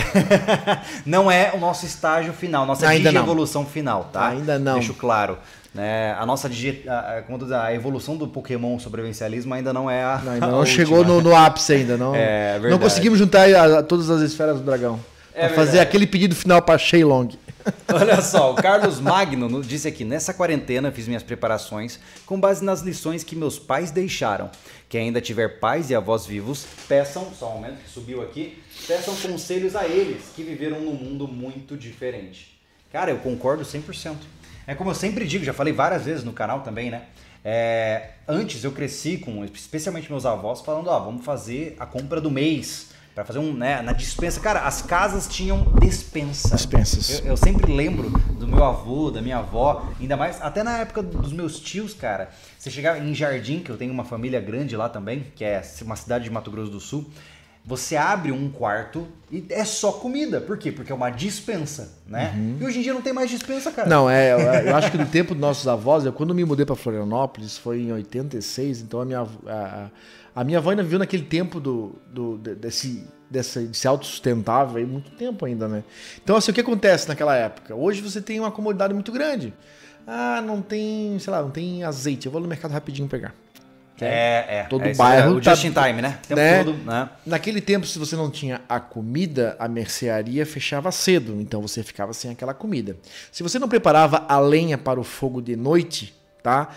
não é o nosso estágio final, nossa Ainda não. evolução final, tá? Ainda não. Deixo claro. Né? A nossa a, a- a evolução do Pokémon sobrevivencialismo ainda não é a. Não, não chegou no, no ápice ainda, não. É, não verdade. conseguimos juntar a- a todas as esferas do dragão. É fazer verdade. aquele pedido final pra Shailong. Olha só, o Carlos Magno no- disse aqui: nessa quarentena fiz minhas preparações com base nas lições que meus pais deixaram. Quem ainda tiver pais e avós vivos, peçam, só um momento que subiu aqui, peçam conselhos a eles que viveram num mundo muito diferente. Cara, eu concordo 100%. É como eu sempre digo, já falei várias vezes no canal também, né? É, antes eu cresci com, especialmente meus avós, falando: ó, vamos fazer a compra do mês. Pra fazer um, né, na dispensa. Cara, as casas tinham dispensa. Dispensas. Eu, eu sempre lembro do meu avô, da minha avó, ainda mais, até na época dos meus tios, cara. Você chegava em Jardim, que eu tenho uma família grande lá também, que é uma cidade de Mato Grosso do Sul. Você abre um quarto e é só comida. Por quê? Porque é uma dispensa, né? E hoje em dia não tem mais dispensa, cara. Não, é, eu, eu acho que no tempo dos nossos avós, eu, quando me mudei pra Florianópolis, foi em 86, então a minha, avó- a, a minha avó ainda viveu naquele tempo do, do, de- desse, dessa, de ser autossustentável aí muito tempo ainda, né? Então, assim, o que acontece naquela época? Hoje você tem uma comodidade muito grande. Ah, não tem, sei lá, não tem azeite, eu vou no mercado rapidinho pegar. É, é. Todo é, bairro é o tá- just in time, né? Né? todo, né? Naquele tempo, se você não tinha a comida, a mercearia fechava cedo, então você ficava sem aquela comida. Se você não preparava a lenha para o fogo de noite, tá?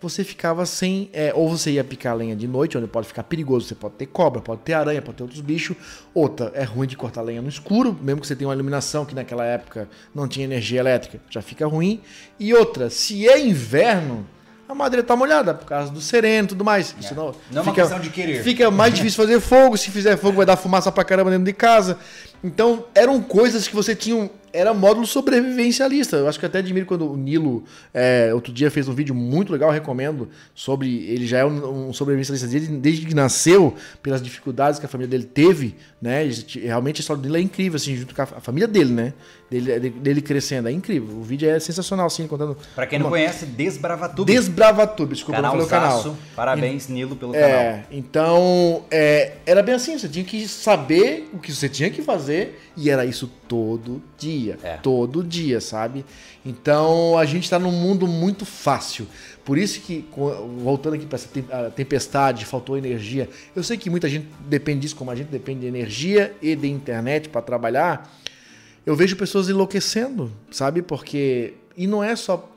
Você ficava sem. é, ou você ia picar a lenha de noite, onde pode ficar perigoso. Você pode ter cobra, pode ter aranha, pode ter outros bichos. Outra, é ruim de cortar lenha no escuro, mesmo que você tenha uma iluminação que naquela época não tinha energia elétrica, já fica ruim. E outra, se é inverno, a madeira tá molhada por causa do sereno e tudo mais. Isso Não é uma questão de querer. Fica mais difícil fazer fogo. Se fizer fogo, vai dar fumaça pra caramba dentro de casa. Então, eram coisas que você tinha. Era módulo sobrevivencialista. Eu acho que eu até admiro quando o Nilo, é, outro dia, fez um vídeo muito legal, recomendo, sobre. Ele já é um, um sobrevivencialista desde, desde que nasceu, pelas dificuldades que a família dele teve, né? E Realmente a história dele é incrível, assim, junto com a, a família dele, né? Dele, dele crescendo. É incrível. O vídeo é sensacional, assim, contando. Pra quem não uma- conhece, Desbravatuba. Desbravatuba, desculpa, eu não falei o canal. Parabéns, Nilo, pelo canal. É, então é, era bem assim, você tinha que saber o que você tinha que fazer e era isso todo dia, É. todo dia, sabe? Então a gente tá num mundo muito fácil. Por isso que, voltando aqui para essa tempestade, faltou energia. Eu sei que muita gente depende disso, como a gente depende de energia e de internet para trabalhar. Eu vejo pessoas enlouquecendo, sabe? Porque. E não é só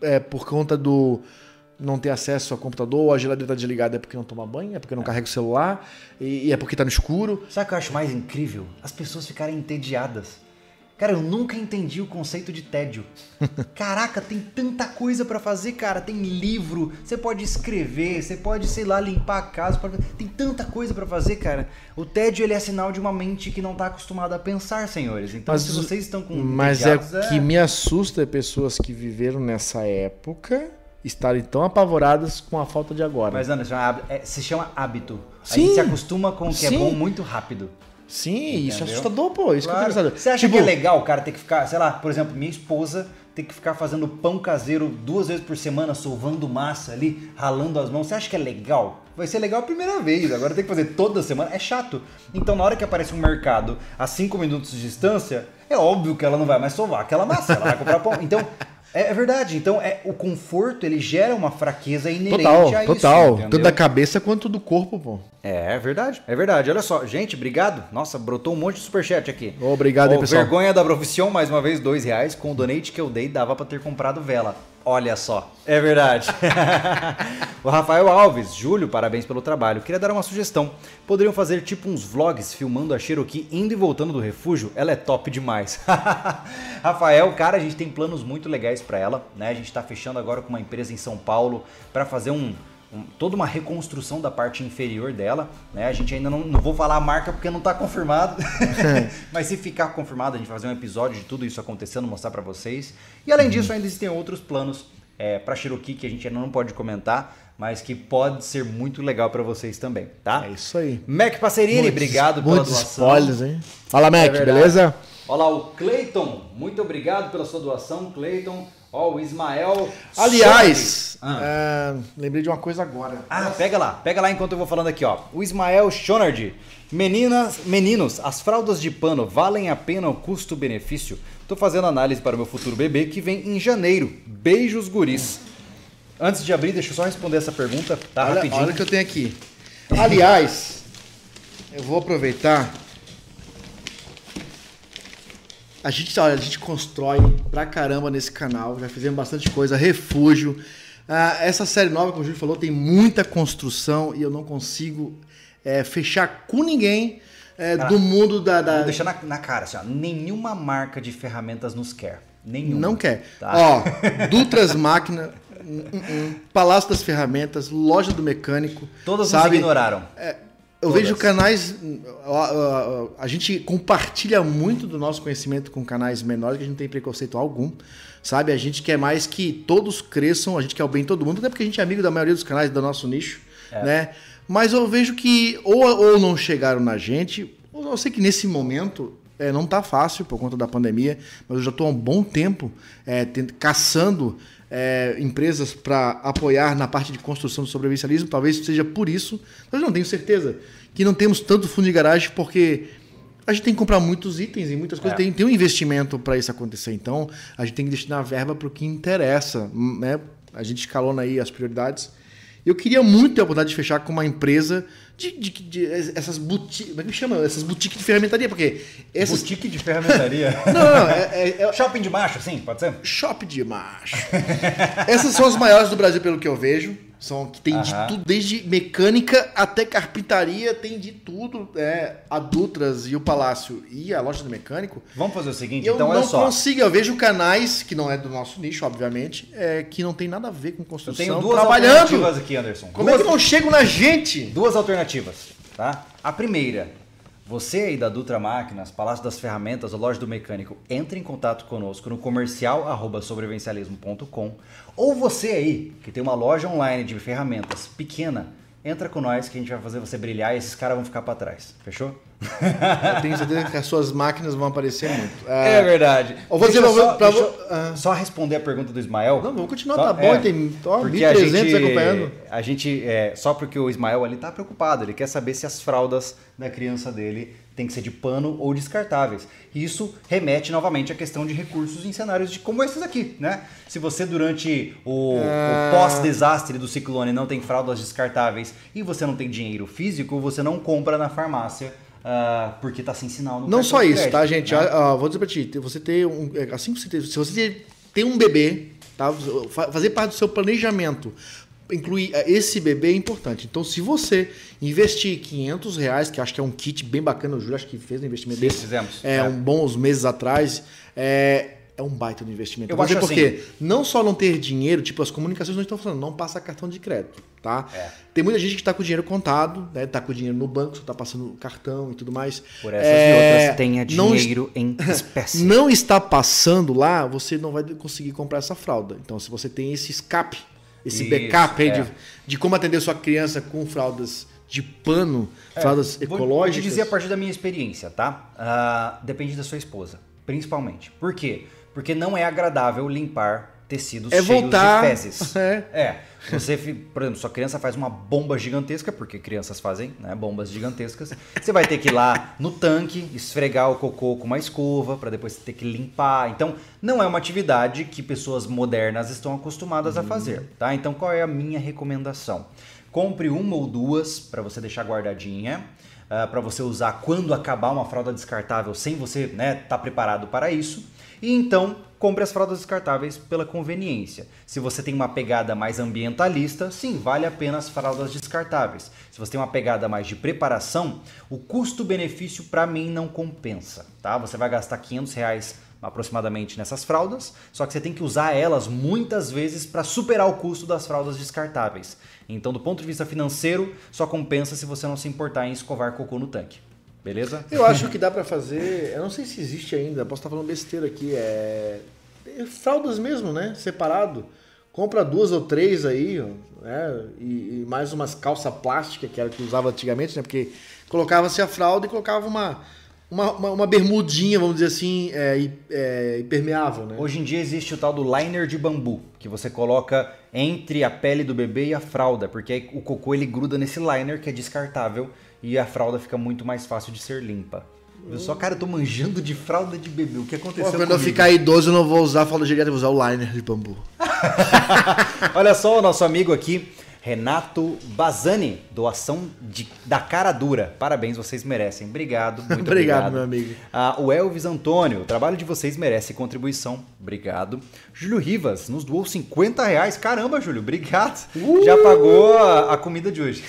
é, por conta do não ter acesso ao computador, ou a geladeira tá desligada é porque não toma banho, é porque não carrega o celular, e, e é porque tá no escuro. Sabe o que eu acho mais incrível? As pessoas ficarem entediadas. Cara, eu nunca entendi o conceito de tédio. Caraca, tem tanta coisa pra fazer, cara. Tem livro, você pode escrever, você pode, sei lá, limpar a casa. Tem tanta coisa pra fazer, cara. O tédio ele é sinal de uma mente que não tá acostumada a pensar, senhores. Então, Mas se vocês estão com Mas é o que me assusta é pessoas que viveram nessa época estarem tão apavoradas com a falta de agora. Mas Anderson, é é- se chama hábito. A Sim. gente se acostuma com o que é Sim. bom muito rápido. Sim, isso é Entendeu? assustador, pô. Isso Claro. que tô Você acha Tipo, que é legal o cara ter que ficar, sei lá, por exemplo, minha esposa ter que ficar fazendo pão caseiro duas vezes por semana, sovando massa ali, ralando as mãos. Você acha que é legal? Vai ser legal a primeira vez, agora tem que fazer toda semana. É chato. Então, na hora que aparece um mercado a 5 minutos de distância, é óbvio que ela não vai mais sovar aquela massa, ela vai comprar pão. Então, é, é verdade. Então, é, o conforto, ele gera uma fraqueza inerente Total, a isso. total. entendeu? Tanto da cabeça quanto do corpo, pô. É, é verdade, é verdade. Olha só, gente, obrigado. Nossa, brotou um monte de superchat aqui. Obrigado aí, Ô, pessoal. Vergonha da profissão, mais uma vez, dois reais. Com o donate que eu dei, dava pra ter comprado vela. Olha só, é verdade. o Rafael Alves, Júlio, parabéns pelo trabalho. Queria dar uma sugestão. Poderiam fazer tipo uns vlogs filmando a Cherokee indo e voltando do refúgio? Ela é top demais. Rafael, cara, a gente tem planos muito legais pra ela, né? A gente tá fechando agora com uma empresa em São Paulo pra fazer um, um- toda uma reconstrução da parte inferior dela, né? A gente ainda não, não vou falar a marca porque não tá confirmado, mas se ficar confirmado a gente vai fazer um episódio de tudo isso acontecendo, mostrar pra vocês. E além disso ainda existem outros planos é, para Cherokee que a gente ainda não pode comentar, mas que pode ser muito legal pra vocês também, tá? É isso aí. Mac Passerini, Muitos- obrigado pela Muitos doação. spoilers, hein? Fala, Mac, É beleza? Olha lá, o Cleiton, muito obrigado pela sua doação, Cleiton. Ó, o Ismael. Aliás, ah. uh, lembrei de uma coisa agora. Ah, pega lá, pega lá enquanto eu vou falando aqui, ó. O Ismael Shonard. Meninas, meninos, as fraldas de pano valem a pena o custo-benefício? Tô fazendo análise para o meu futuro bebê que vem em janeiro. Beijos, guris. Antes de abrir, deixa eu só responder essa pergunta, tá? Olha, rapidinho. Olha que eu tenho aqui. Aliás, eu vou aproveitar a gente, olha, a gente constrói pra caramba nesse canal, já fizemos bastante coisa, refúgio. Ah, essa série nova, como o Júlio falou, tem muita construção e eu não consigo é, fechar com ninguém é, do mundo da. da... Vou deixar na, na cara, assim, ó, nenhuma marca de ferramentas nos quer. Nenhuma. Não quer. Tá? Ó, Dutras Máquina, uh, uh, Palácio das Ferramentas, Loja do Mecânico. Todas sabe? nos ignoraram. É, eu Todas. vejo canais. A, a, a, gente compartilha muito do nosso conhecimento com canais menores, que a gente não tem preconceito algum. Sabe? A gente quer mais que todos cresçam, a gente quer o bem de todo mundo, até porque a gente é amigo da maioria dos canais do nosso nicho. É. Né? Mas eu vejo que ou, ou não chegaram na gente, ou eu sei que nesse momento é, não está fácil por conta da pandemia, mas eu já estou há um bom tempo é, caçando é, empresas para apoiar na parte de construção do sobrevivencialismo. Talvez seja por isso, mas não tenho certeza, que não temos tanto fundo de garagem, porque a gente tem que comprar muitos itens e muitas coisas. É. Tem, tem um investimento para isso acontecer. Então, a gente tem que destinar a verba para o que interessa. Né? A gente escalona aí as prioridades. Eu queria muito ter a oportunidade de fechar com uma empresa de, de, de essas boutiques. Como é que chama? Essas boutiques de ferramentaria, porque. Essas... Boutique de ferramentaria? não, não, é, é, é... Shopping de macho, sim, pode ser? Shopping de macho. essas são as maiores do Brasil, pelo que eu vejo. São que tem de tudo, desde mecânica até carpintaria, tem de tudo. É, a Dutras e o Palácio e a loja do mecânico. Vamos fazer o seguinte, eu então olha só. Eu não consigo, eu vejo canais, que não é do nosso nicho, obviamente, é, que não tem nada a ver com construção. Eu tenho duas trabalhando. alternativas aqui, Anderson. Como duas... é que não chego na gente? Duas alternativas, tá? A primeira, você aí da Dutra Máquinas, Palácio das Ferramentas, Loja do Mecânico, entre em contato conosco no comercial sobrevivencialismo.com ou você aí que tem uma loja online de ferramentas pequena, entra com nós que a gente vai fazer você brilhar e esses caras vão ficar para trás. Fechou? Eu tenho certeza que as suas máquinas vão aparecer muito. É, é verdade. Ou você deixa só, pra... ah. só responder a pergunta do Ismael. Não, vamos continuar, só, tá bom, é, tem 1.300 acompanhando. A gente, é, só porque o Ismael ali tá preocupado, ele quer saber se as fraldas da criança dele tem que ser de pano ou descartáveis. Isso remete novamente à questão de recursos em cenários de como esses aqui, né? Se você durante o, ah. o pós-desastre do ciclone não tem fraldas descartáveis e você não tem dinheiro físico, você não compra na farmácia Uh, porque tá sem sinal no Não só isso, tá, gente? Né? Uh, vou dizer pra ti, você ter um. É, assim que você ter, se você tem um bebê, tá? Fazer parte do seu planejamento. Incluir é, esse bebê é importante. Então, se você investir 500 reais, que acho que é um kit bem bacana, o Júlio acho que fez um investimento Sim, desse. fizemos. É, é, um bons meses atrás. É, é um baita do investimento. Eu acho porque assim. não só não ter dinheiro, tipo, as comunicações não estão falando, não passa cartão de crédito, tá? É. Tem muita gente que está com o dinheiro contado, né? Tá com o dinheiro no banco, só tá passando cartão e tudo mais. Por essas é, e outras, tenha dinheiro não, em espécie. Não está passando lá, você não vai conseguir comprar essa fralda. Então, se você tem esse escape, esse Isso, backup é. de, de como atender sua criança com fraldas de pano, é, fraldas ecológicas. Vou te dizer a partir da minha experiência, tá? Uh, depende da sua esposa, principalmente. Por quê? Porque não é agradável limpar tecidos é cheios voltar, de fezes. É. é. Você, por exemplo, sua criança faz uma bomba gigantesca, porque crianças fazem né, bombas gigantescas. Você vai ter que ir lá no tanque, esfregar o cocô com uma escova, para depois ter que limpar. Então, não é uma atividade que pessoas modernas estão acostumadas a fazer, tá? Então, qual é a minha recomendação? Compre uma ou duas para você deixar guardadinha. Uh, ah, para você usar quando acabar uma fralda descartável sem você estar né, tá preparado para isso. E então compre as fraldas descartáveis pela conveniência. Se você tem uma pegada mais ambientalista, sim, vale a pena as fraldas descartáveis. Se você tem uma pegada mais de preparação, o custo-benefício para mim não compensa, tá? Você vai gastar 500 reais aproximadamente nessas fraldas, só que você tem que usar elas muitas vezes para superar o custo das fraldas descartáveis. Então, do ponto de vista financeiro, só compensa se você não se importar em escovar cocô no tanque. Beleza? Eu acho que dá para fazer. Eu não sei se existe ainda, posso estar falando besteira aqui. É, é fraldas mesmo, né? Separado. Compra duas ou três aí, né? E, e mais umas calça plástica, que era o que usava antigamente, né? Porque colocava-se a fralda e colocava uma uma, uma, uma bermudinha, vamos dizer assim, é, é, impermeável, né? Hoje em dia existe o tal do liner de bambu, que você coloca entre a pele do bebê e a fralda, porque aí o cocô ele gruda nesse liner que é descartável e a fralda fica muito mais fácil de ser limpa. Eu só, cara, eu tô manjando de fralda de bebê. O que aconteceu Pô, quando comigo? eu ficar idoso, eu não vou usar fralda geriátrica, vou usar o liner de bambu. Olha só o nosso amigo aqui, Renato Bazani, doação de, da cara dura. Parabéns, vocês merecem. Obrigado, muito Obrigado, obrigado. meu amigo. Ah, o Elvis Antônio, o trabalho de vocês merece contribuição. Obrigado. Júlio Rivas nos doou 50 reais. Caramba, Júlio, obrigado. Uh! Já pagou a, a comida de hoje.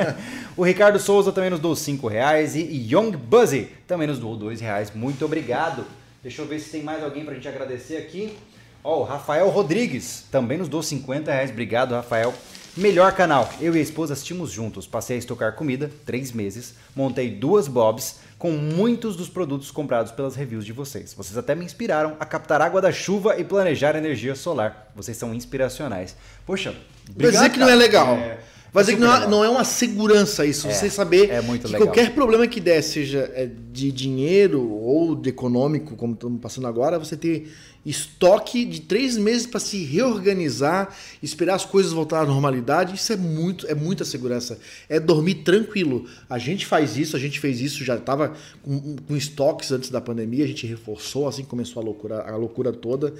o Ricardo Souza também nos doou 5 reais. E Young Buzzy também nos doou 2 reais. Muito obrigado. Deixa eu ver se tem mais alguém pra gente agradecer aqui. Ó, o Rafael Rodrigues também nos doou 50 reais. Obrigado, Rafael. Melhor canal. Eu e a esposa assistimos juntos. Passei a estocar comida, três meses. Montei duas bobs com muitos dos produtos comprados pelas reviews de vocês. Vocês até me inspiraram a captar água da chuva e planejar energia solar. Vocês são inspiracionais. Poxa, Vai dizer que não é legal. É, Vai dizer que não é, não é uma segurança isso. É, você saber é que legal. qualquer problema que der, seja é, de dinheiro ou de econômico, como estamos passando agora, você ter estoque de três meses para se reorganizar, esperar as coisas voltar à normalidade, isso é muito, é muita segurança. É dormir tranquilo. A gente faz isso, a gente fez isso, já estava com, com estoques antes da pandemia, a gente reforçou, assim começou a loucura, a loucura toda.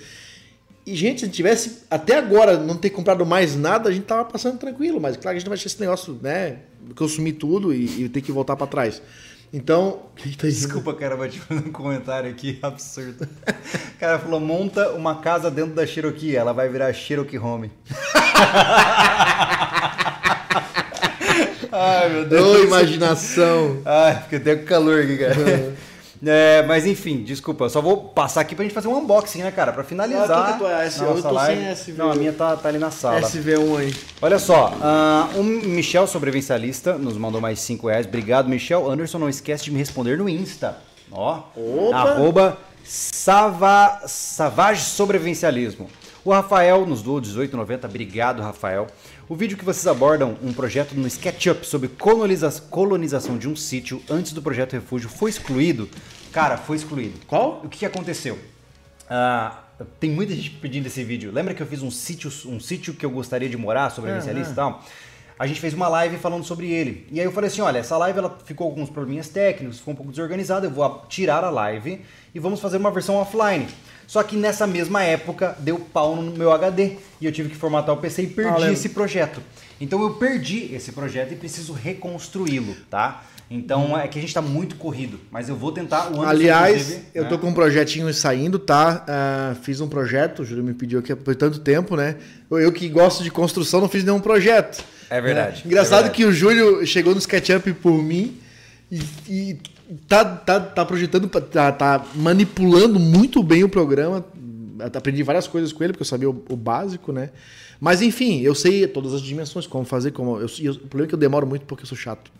E, gente, se tivesse até agora não ter comprado mais nada, a gente tava passando tranquilo. Mas claro que a gente não vai ter esse negócio, né? Consumir tudo e, e ter que voltar para trás. Então. Desculpa, cara, mas te fazer um comentário aqui absurdo. O cara falou: monta uma casa dentro da Cherokee, ela vai virar Cherokee Home. Ai, meu Deus. Ô, imaginação. Ai, fiquei até com calor aqui, cara. É, mas enfim, desculpa, só vou passar aqui pra gente fazer um unboxing, né, cara? Pra finalizar. Ah, que é tua S? a Eu tô sem. SV. Não, a minha tá, tá ali na sala. SV1 aí. Olha só, ah, o Michel Sobrevivencialista nos mandou mais 5 reais. Obrigado, Michel. Anderson, não esquece de me responder no Insta. Ó, Opa! arroba Sava, Savage Sobrevivencialismo. O Rafael nos doou 18,90. Obrigado, Rafael. O vídeo que vocês abordam um projeto no SketchUp sobre coloniza- colonização de um sítio antes do projeto Refúgio foi excluído. Cara, foi excluído. Qual? O que, aconteceu? Ah, tem muita gente pedindo esse vídeo. Lembra que eu fiz um sítio, um sítio que eu gostaria de morar, sobrevivencialista e tal? A gente fez uma live falando sobre ele. E aí eu falei assim, olha, essa live ela ficou com alguns probleminhas técnicos, ficou um pouco desorganizada, eu vou tirar a live e vamos fazer uma versão offline. Só que nessa mesma época deu pau no meu HD e eu tive que formatar o PC e perdi esse projeto. Então eu perdi esse projeto e preciso reconstruí-lo, tá? Então é que a gente tá muito corrido, mas eu vou tentar o ano Aliás, eu tô com um projetinho saindo, tá? Ah, fiz um projeto, o Júlio me pediu aqui por tanto tempo, né? Eu, eu que gosto de construção, não fiz nenhum projeto. É verdade, né? Engraçado é verdade. que o Júlio chegou no SketchUp por mim e, e tá, tá, tá projetando, tá, tá manipulando muito bem o programa. Aprendi várias coisas com ele, porque eu sabia o, o básico, né? Mas enfim, eu sei todas as dimensões, como fazer, como. Eu, e o problema é que eu demoro muito porque eu sou chato.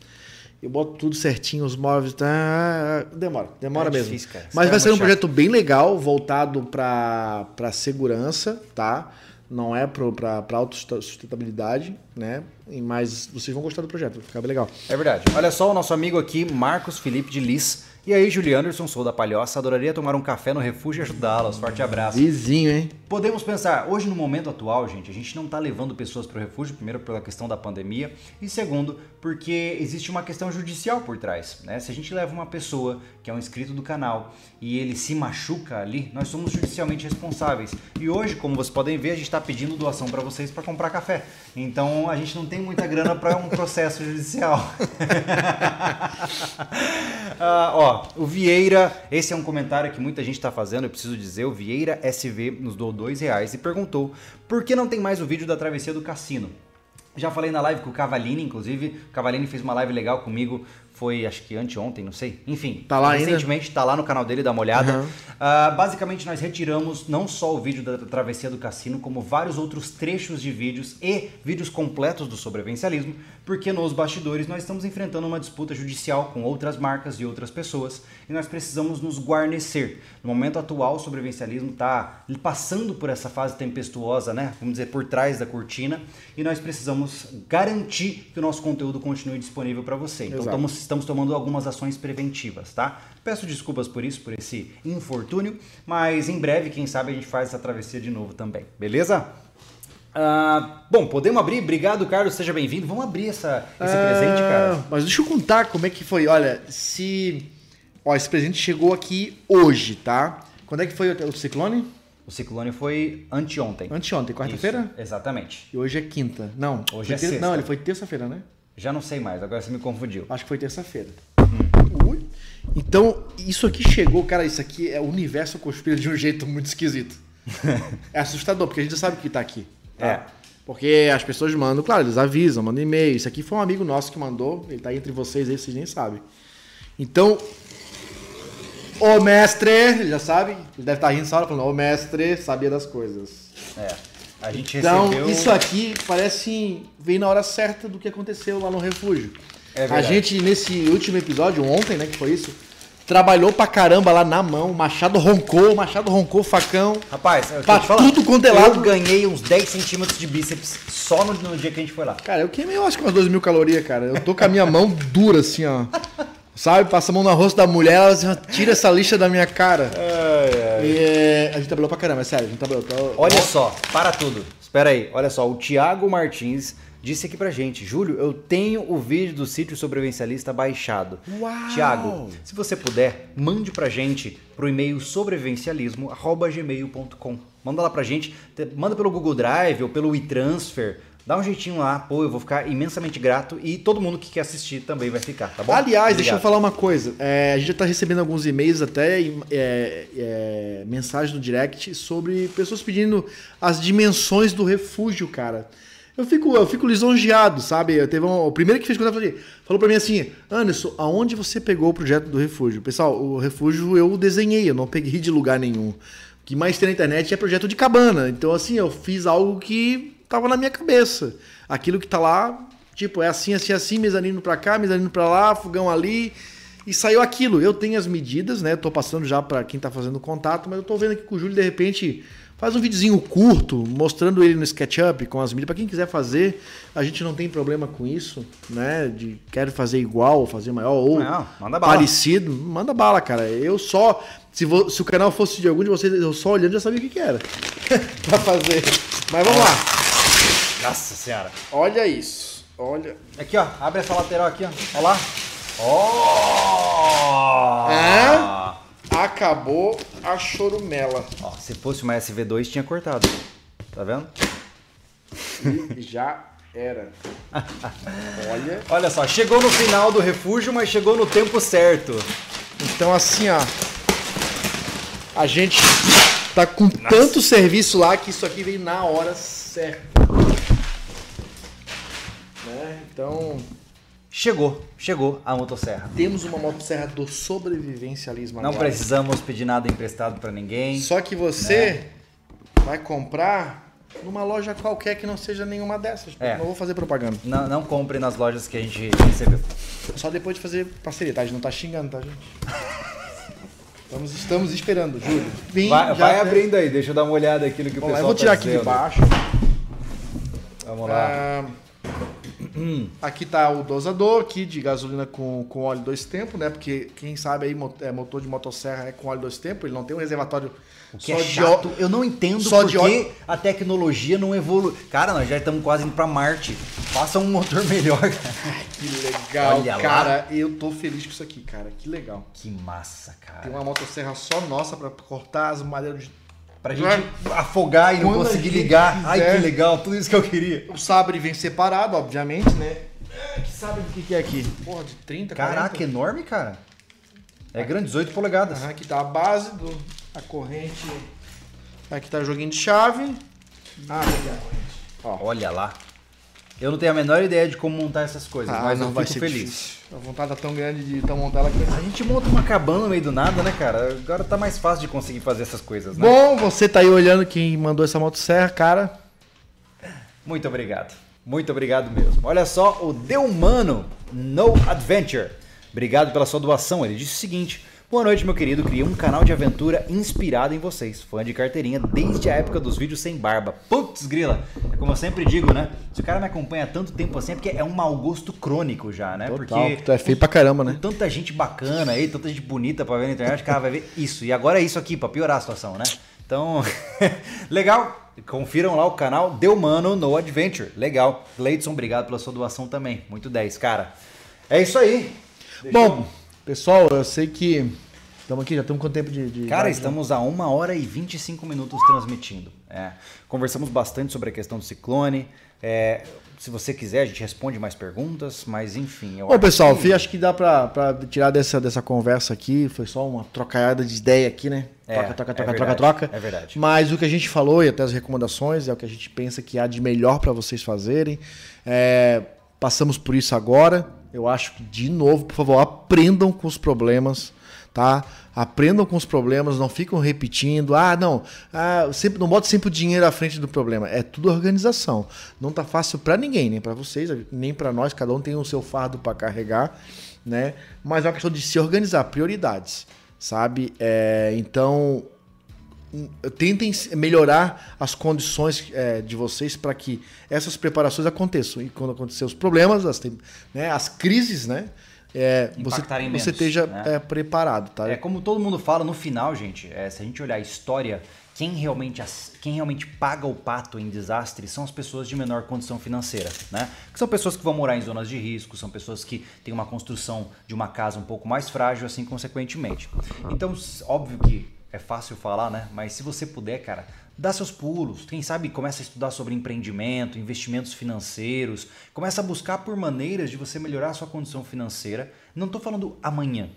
Eu boto tudo certinho, os móveis. Tá, demora, demora É mesmo. difícil, Mas vai é ser um muito projeto bem legal, voltado para segurança, tá? Não é para autossustentabilidade, né? Mas vocês vão gostar do projeto, vai ficar bem legal. É verdade. Olha só o nosso amigo aqui, Marcos Felipe de Lis. E aí, Julie Anderson, sou da Palhoça, adoraria tomar um café no refúgio e ajudá-los. Forte abraço. Vizinho, hein? Podemos pensar, hoje no momento atual, gente, a gente não está levando pessoas para o refúgio, primeiro pela questão da pandemia e segundo porque existe uma questão judicial por trás, né? Se a gente leva uma pessoa que é um inscrito do canal e ele se machuca ali, nós somos judicialmente responsáveis. E hoje, como vocês podem ver, a gente está pedindo doação para vocês para comprar café. Então a gente não tem muita grana para um processo judicial. Ah, ó, o Vieira, esse é um comentário que muita gente está fazendo, eu preciso dizer, o Vieira SV nos doou dois reais e perguntou por que não tem mais o vídeo da travessia do cassino. Já falei na live com o Cavalini, inclusive, o Cavalini fez uma live legal comigo, foi acho que anteontem, não sei. Enfim, Tá lá ainda? recentemente tá lá no canal dele, dá uma olhada. Uhum. Ah, basicamente, nós retiramos não só o vídeo da travessia do cassino, como vários outros trechos de vídeos e vídeos completos do sobrevivencialismo, porque nos bastidores nós estamos enfrentando uma disputa judicial com outras marcas e outras pessoas e nós precisamos nos guarnecer. No momento atual, o sobrevivencialismo está passando por essa fase tempestuosa, né? Vamos dizer, por trás da cortina, e nós precisamos garantir que o nosso conteúdo continue disponível para você. Então estamos estamos tomando algumas ações preventivas, tá? Peço desculpas por isso, por esse infortúnio, mas em breve, quem sabe, a gente faz essa travessia de novo também, beleza? Ah, bom, podemos abrir? Obrigado, Carlos, seja bem-vindo. Vamos abrir essa, esse Ah, presente, cara. Mas deixa eu contar como é que foi. Olha, se. Ó, esse presente chegou aqui hoje, tá? Quando é que foi o o ciclone? O ciclone foi anteontem. Anteontem, quarta-feira? Exatamente. E hoje é quinta. Não. Hoje é ter- sexta. Não, ele foi terça-feira, né? Já não sei mais, agora você me confundiu. Acho que foi terça-feira. Ui. Então, isso aqui chegou, cara, isso aqui é o universo conspira de um jeito muito esquisito. é assustador, porque a gente já sabe o que tá aqui. Tá? É. Porque as pessoas mandam, claro, eles avisam, mandam e-mail. Isso aqui foi um amigo nosso que mandou, ele tá entre vocês aí, vocês nem sabem. Então, o mestre, ele já sabe, ele deve estar rindo essa hora falando, o mestre sabia das coisas. É. A gente Então, recebeu. isso aqui parece veio na hora certa do que aconteceu lá no refúgio. É a gente, nesse último episódio, ontem, né, que foi isso, trabalhou pra caramba lá na mão. O Machado roncou, o Machado roncou, o facão. Rapaz, eu Pra falando, tudo quanto é lado. Eu ganhei uns 10 centímetros de bíceps só no, no dia que a gente foi lá. Cara, eu queimei, eu acho que umas 2 mil calorias, cara. Eu tô com a minha mão dura, assim, ó. Sabe? Passa a mão no rosto da mulher, ela assim, tira essa lixa da minha cara. E, é, a gente trabalhou pra caramba, é sério. A gente trabalhou. Tô- Olha só, para tudo. Espera aí, olha só. O Thiago Martins disse aqui pra gente: Júlio, eu tenho o vídeo do sítio sobrevivencialista baixado. Uau! Tiago, se você puder, mande pra gente pro e-mail sobrevivencialismo.gmail.com. Manda lá pra gente, te- manda pelo Google Drive ou pelo WeTransfer. Dá um jeitinho lá, pô, eu vou ficar imensamente grato e todo mundo que quer assistir também vai ficar, tá bom? Aliás, deixa eu Obrigado. falar uma coisa. É, a gente já tá recebendo alguns e-mails até, é, é, mensagens no direct sobre pessoas pedindo as dimensões do refúgio, cara. Eu fico, eu fico lisonjeado, sabe? Eu teve um, o primeiro que fez contato falou, falou pra mim assim, Anderson, aonde você pegou o projeto do refúgio? Pessoal, o refúgio eu desenhei, eu não peguei de lugar nenhum. O que mais tem na internet é projeto de cabana. Então, assim, eu fiz algo que tava na minha cabeça. Aquilo que tá lá, tipo, é assim, assim, assim, mezanino pra cá, mezanino pra lá, fogão ali. E saiu aquilo. Eu tenho as medidas, né? Tô passando já pra quem tá fazendo contato, mas eu tô vendo aqui com o Júlio, de repente, faz um videozinho curto, mostrando ele no SketchUp com as medidas. Pra quem quiser fazer, a gente não tem problema com isso, né? De quero fazer igual, fazer maior ou Não, manda bala. parecido. Manda bala, cara. Eu só. Se, vo- se o canal fosse de algum de vocês, eu só olhando já sabia o que, que era. pra fazer. Mas vamos lá. Nossa senhora. Olha isso. Olha. Aqui, ó. Abre essa lateral aqui, ó. Olha lá. Ó! É? Acabou a chorumela. Ó, se fosse uma SV2, tinha cortado. Tá vendo? E já era. Olha. Olha só, chegou no final do refúgio, mas chegou no tempo certo. Então assim, ó. A gente tá com tanto serviço lá que isso aqui veio na hora certa. Né? Então, Chegou, chegou a motosserra. temos uma motosserra do sobrevivencialismo Não agora. precisamos pedir nada emprestado pra ninguém. Só que você vai comprar numa loja qualquer que não seja nenhuma dessas. É. Não vou fazer propaganda. Não, não compre nas lojas que a gente recebeu. Só depois de fazer parceria, tá? A gente não tá xingando, tá, gente? Estamos, estamos esperando, Júlio. Vem, Vai, vai abrindo aí, deixa eu dar uma olhada aqui no que o Vamos lá, pessoal eu vou tirar tá aqui de baixo. Vamos lá. Ah, aqui tá o dosador aqui de gasolina com, com óleo dois tempos, né? Porque quem sabe aí é, motor de motosserra é com óleo dois tempos, ele não tem um reservatório O que só é de chato, ó- eu não entendo só por de óleo- a tecnologia não evolui. Cara, nós já estamos quase indo pra Marte. Faça um motor melhor. Que legal, Olha lá. cara. Eu tô feliz com isso aqui, cara. Que legal. Que massa, Tem cara. uma motosserra só nossa pra cortar as madeiras de Pra gente afogar e não Quando a conseguir ligar. Ai, que legal, tudo isso que eu queria. O sabre vem separado, obviamente, né? É, Que sabre do que, que é aqui? Porra, de 30, Caraca, 40? enorme, cara. É grande, 18 polegadas. Aham, aqui tá a base do a corrente. Aqui tá o joguinho de chave. Ah, aqui é a corrente. Olha lá. Eu não tenho a menor ideia de como montar essas coisas, mas eu fico feliz. Ah, difícil. A vontade tá tão grande de então montar ela que vai A ser. gente monta uma cabana no meio do nada, né, cara? Agora tá mais fácil de conseguir fazer essas coisas, né? Bom, você tá aí olhando quem mandou essa motosserra, cara. Muito obrigado. Muito obrigado mesmo. Olha só, o Deumano No Adventure. Obrigado pela sua doação. Ele disse o seguinte: Boa noite, meu querido. Criei um canal de aventura inspirado em vocês. Fã de carteirinha desde a época dos vídeos sem barba. Putz, grila. É como eu sempre digo, né? Se o cara me acompanha tanto tempo assim, é porque é um mau gosto crônico já, né? Total, porque tu é feio pra caramba, né? Tanta gente bacana aí, tanta gente bonita pra ver na internet, o cara vai ver isso. E agora é isso aqui, pra piorar a situação, né? Então, legal. Confiram lá o canal Deu Mano No Adventure. Legal. Gleidson, obrigado pela sua doação também. Muito 10, cara. É isso aí. Deixa Bom, eu... pessoal, eu sei que Estamos aqui, já estamos com tempo de. de Cara, estamos a 1 hora e 25 minutos transmitindo. É. Conversamos bastante sobre a questão do ciclone. É, se você quiser, a gente responde mais perguntas, mas enfim. Bom, pessoal, que... acho que dá para tirar dessa, dessa conversa aqui. Foi só uma trocada de ideia aqui, né? É, troca, troca, é troca, verdade, troca, troca. É verdade. Mas o que a gente falou e até as recomendações é o que a gente pensa que há de melhor para vocês fazerem. É, passamos por isso agora. Eu acho que, de novo, por favor, aprendam com os problemas tá? Aprendam com os problemas, não ficam repetindo. Ah, não, ah, sempre não bota sempre o dinheiro à frente do problema. É tudo organização. Não tá fácil para ninguém, nem para vocês, nem para nós. Cada um tem o seu fardo para carregar, né? Mas é uma questão de se organizar, prioridades, sabe? É, então tentem melhorar as condições é, de vocês para que essas preparações aconteçam. E quando acontecer os problemas, as, né, as crises, né? É, você, menos, você esteja né? é, preparado, tá? É como todo mundo fala no final, gente. É, se a gente olhar a história, quem realmente, quem realmente paga o pato em desastre são as pessoas de menor condição financeira, né? Que são pessoas que vão morar em zonas de risco, são pessoas que têm uma construção de uma casa um pouco mais frágil, assim consequentemente. Então, óbvio que é fácil falar, né? Mas se você puder, cara, dá seus pulos. Quem sabe começa a estudar sobre empreendimento, investimentos financeiros, começa a buscar por maneiras de você melhorar a sua condição financeira. Não estou falando amanhã,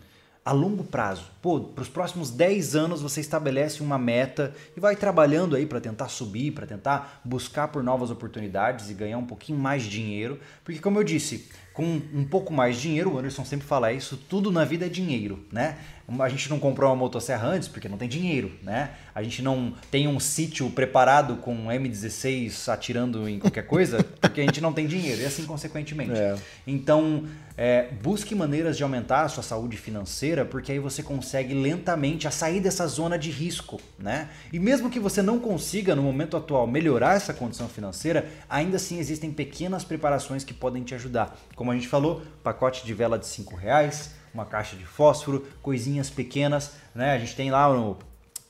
a longo prazo. Pô, para os próximos 10 anos você estabelece uma meta e vai trabalhando aí para tentar subir, para tentar buscar por novas oportunidades e ganhar um pouquinho mais de dinheiro. Porque como eu disse, com um pouco mais de dinheiro, o Anderson sempre fala isso, tudo na vida é dinheiro, né? A gente não comprou uma motosserra antes porque não tem dinheiro, né? A gente não tem um sítio preparado com um M16 atirando em qualquer coisa porque a gente não tem dinheiro, e assim consequentemente. É. Então, é, busque maneiras de aumentar a sua saúde financeira porque aí você consegue lentamente a sair dessa zona de risco, né? E mesmo que você não consiga, no momento atual, melhorar essa condição financeira, ainda assim existem pequenas preparações que podem te ajudar, como como a gente falou, pacote de vela de 5 reais, uma caixa de fósforo, coisinhas pequenas, né? A gente tem lá no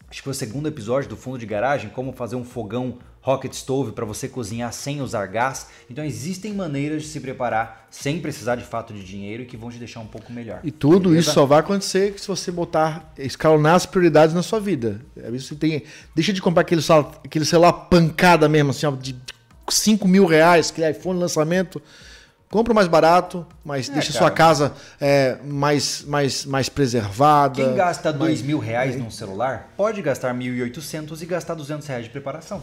acho que foi o segundo episódio do fundo de garagem, como fazer um fogão rocket stove para você cozinhar sem usar gás. Então existem maneiras de se preparar sem precisar de fato de dinheiro e que vão te deixar um pouco melhor. E tudo Beleza? isso só vai acontecer se você botar, escalonar as prioridades na sua vida. Você tem, deixa de comprar aquele celular, aquele celular pancada mesmo, assim, ó, de 5 mil reais, aquele iPhone lançamento compra mais barato, mas é, deixa cara. sua casa é, mais, mais, mais preservada. Quem gasta mais... dois mil reais é. num celular pode gastar 1.800 e gastar 200 reais de preparação.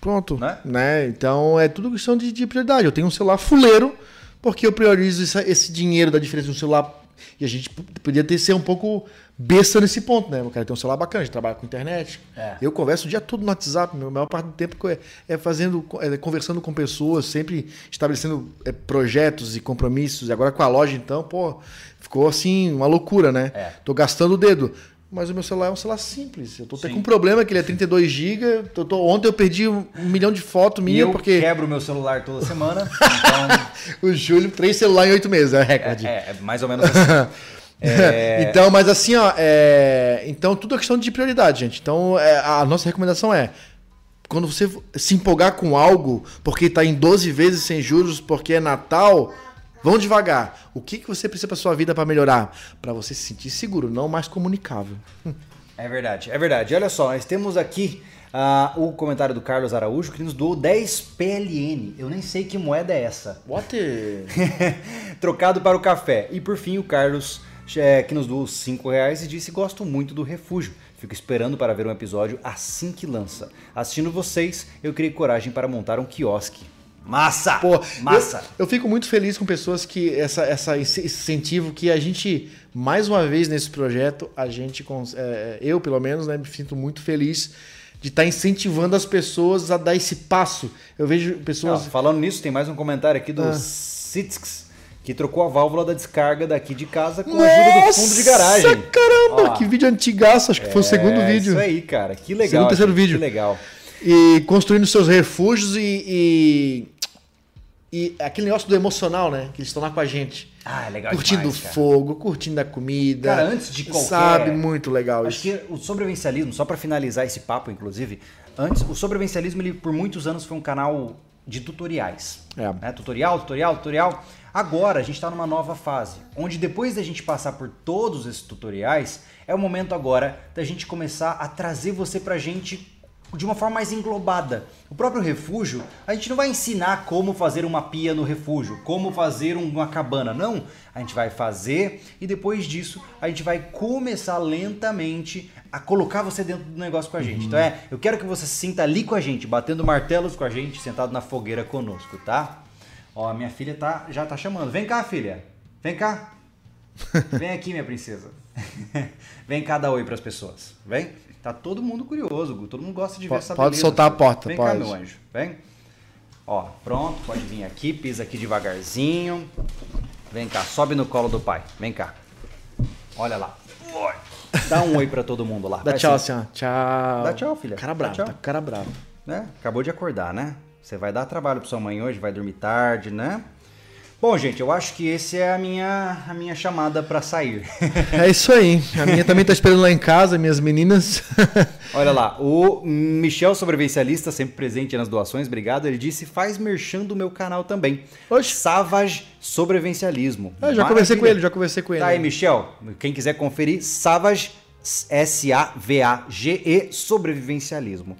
Pronto. Né? né? Então é tudo questão de, de prioridade. Eu tenho um celular fuleiro porque eu priorizo esse, esse dinheiro da diferença de um celular. E a gente podia ter ser um pouco besta nesse ponto, né? O cara tem um celular bacana, a gente trabalha com internet. É. Eu converso o dia todo no WhatsApp, a maior parte do tempo é, é fazendo, é conversando com pessoas, sempre estabelecendo é, projetos e compromissos. E agora com a loja, então, pô, ficou assim, uma loucura, né? É. Tô gastando o dedo. Mas o meu celular é um celular simples. Eu tô até com um problema que ele é 32 GB. Ontem eu perdi um, milhão de fotos minha eu porque. Quebro o meu celular toda semana. Então... o Júlio, três celulares em oito meses, é recorde. É, é, é mais ou menos assim. É... então, mas assim, ó, é... então tudo é questão de prioridade, gente. Então, é, a nossa recomendação é quando você se empolgar com algo, porque está em 12 vezes sem juros, porque é Natal, vão devagar. O que, que você precisa para sua vida para melhorar? Para você se sentir seguro, não mais comunicável. É verdade, é verdade. Olha só, nós temos aqui uh, o comentário do Carlos Araújo que nos doou 10 PLN. Eu nem sei que moeda é essa. What? Trocado para o café. E por fim, o Carlos é, que nos doou 5 reais e disse gosto muito do Refúgio. Fico esperando para ver um episódio assim que lança. Assistindo vocês, eu criei coragem para montar um quiosque. Massa! Pô, massa! Eu, eu, fico muito feliz com pessoas que essa, essa esse incentivo que a gente mais uma vez nesse projeto a gente é, eu pelo menos né, me sinto muito feliz de estar tá incentivando as pessoas a dar esse passo. Eu vejo pessoas. Não, falando nisso, tem mais um comentário aqui do ah que trocou a válvula da descarga daqui de casa com a ajuda do fundo de garagem. Nossa, caramba, Ó. que vídeo antigaço, acho que foi o segundo É, vídeo. Isso aí, cara. Que legal. Segundo, terceiro vídeo. Que legal. E construindo seus refúgios e, e, e aquele negócio do emocional, né? Que eles estão lá com a gente. Ah, é legal curtindo o fogo, curtindo a comida. Cara, antes de qualquer- Sabe, muito legal Acho isso. que o sobrevivencialismo, só pra finalizar esse papo, inclusive, antes, o sobrevivencialismo, ele por muitos anos foi um canal de tutoriais. É. né? Tutorial, tutorial, tutorial. Agora a gente está numa nova fase, onde depois da gente passar por todos esses tutoriais, é o momento agora da gente começar a trazer você pra gente de uma forma mais englobada. O próprio refúgio, a gente não vai ensinar como fazer uma pia no refúgio, como fazer uma cabana, não. A gente vai fazer e depois disso a gente vai começar lentamente a colocar você dentro do negócio com a gente. Então é, eu quero que você se sinta ali com a gente, batendo martelos com a gente, sentado na fogueira conosco, tá? Ó, minha filha tá, já tá chamando. Vem cá, filha. Vem cá. Vem aqui, minha princesa. Vem cá dar oi pras pessoas. Vem. Tá todo mundo curioso. Todo mundo gosta de ver Po- essa pode beleza soltar a porta, Vem cá, pode. meu anjo. Vem. Ó, pronto. Pode vir aqui. Pisa aqui devagarzinho. Vem cá. Sobe no colo do pai. Vem cá. Olha lá. Dá um oi pra todo mundo lá. Dá Vai tchau ó. Tchau. Dá tchau, filha. Cara bravo, tá cara bravo. né? Acabou de acordar, né? Você vai dar trabalho pra sua mãe hoje, vai dormir tarde, né? Bom, gente, eu acho que esse é a minha, a minha chamada pra sair. É isso aí. A minha também tá esperando lá em casa, minhas meninas. Olha lá, o Michel Sobrevivencialista, sempre presente nas doações, obrigado. Ele disse: faz merchan do meu canal também. Oxe. Savage Sobrevivencialismo. Eu já conversei com Maravilha. ele, já conversei com ele. Tá aí, Michel. Quem quiser conferir, Savage, S-A-V-A-G-E, Sobrevivencialismo.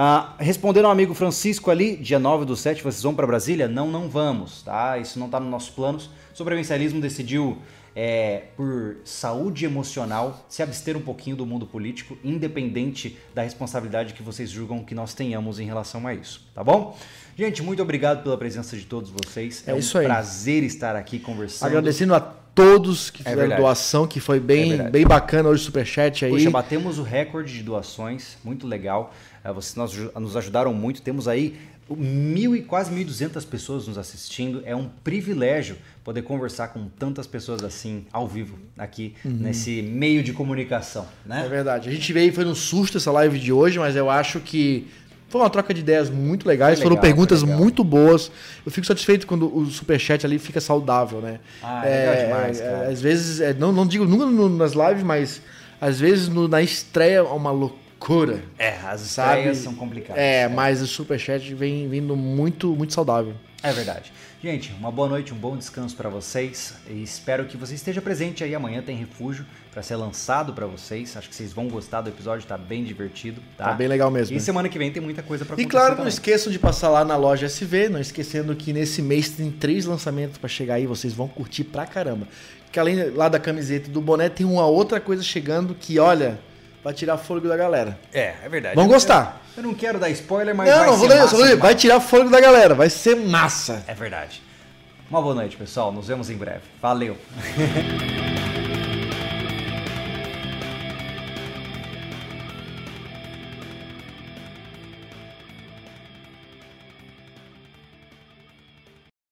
Ah, respondendo ao amigo Francisco ali, dia 9 do 7, vocês vão para Brasília? Não, não vamos, tá? Isso não tá nos nossos planos. Sobrevivencialismo decidiu, é, por saúde emocional, se abster um pouquinho do mundo político, independente da responsabilidade que vocês julgam que nós tenhamos em relação a isso, tá bom? Gente, muito obrigado pela presença de todos vocês. É um isso aí. prazer estar aqui conversando. Agradecendo a todos que É fizeram verdade. doação, que foi É bem, verdade. bem bacana hoje o superchat aí. Puxa, batemos o recorde de doações, muito legal. Eh, Vocês nos, nos ajudaram muito. Temos aí mil e quase 1.200 pessoas nos assistindo. É um privilégio poder conversar com tantas pessoas assim ao vivo aqui nesse meio de comunicação, né? É verdade. A gente veio, foi no susto essa live de hoje, mas eu acho que foi uma troca de ideias muito legais. Foi Foram legal, perguntas legal. muito boas. Eu fico satisfeito quando o superchat ali fica saudável, né? Ah, é legal demais, é, cara. Às vezes, é, não, não digo nunca nas lives, mas às vezes no- na estreia é uma loucura. É, as Sabe? são complicadas. É, mas o superchat vem vindo muito, muito saudável. É verdade. Gente, uma boa noite, um bom descanso para vocês e espero que você esteja presente aí. Amanhã tem refúgio para ser lançado para vocês. Acho que vocês vão gostar do episódio, tá bem divertido, tá? Tá bem legal mesmo. E semana que vem tem muita coisa para E claro, não também. esqueçam de passar lá na loja SV, não esquecendo que nesse mês tem três lançamentos pra chegar aí, vocês vão curtir pra caramba. Que além lá da camiseta e do boné, tem uma outra coisa chegando que, olha, vai tirar fôlego da galera. É, é verdade. Vão Eu- gostar. Eu não quero dar spoiler, mas não, vai não, vou ler, massa vou ler, vai tirar fôlego da galera, vai ser massa. É verdade. Uma boa noite, pessoal. Nos vemos em breve. Valeu.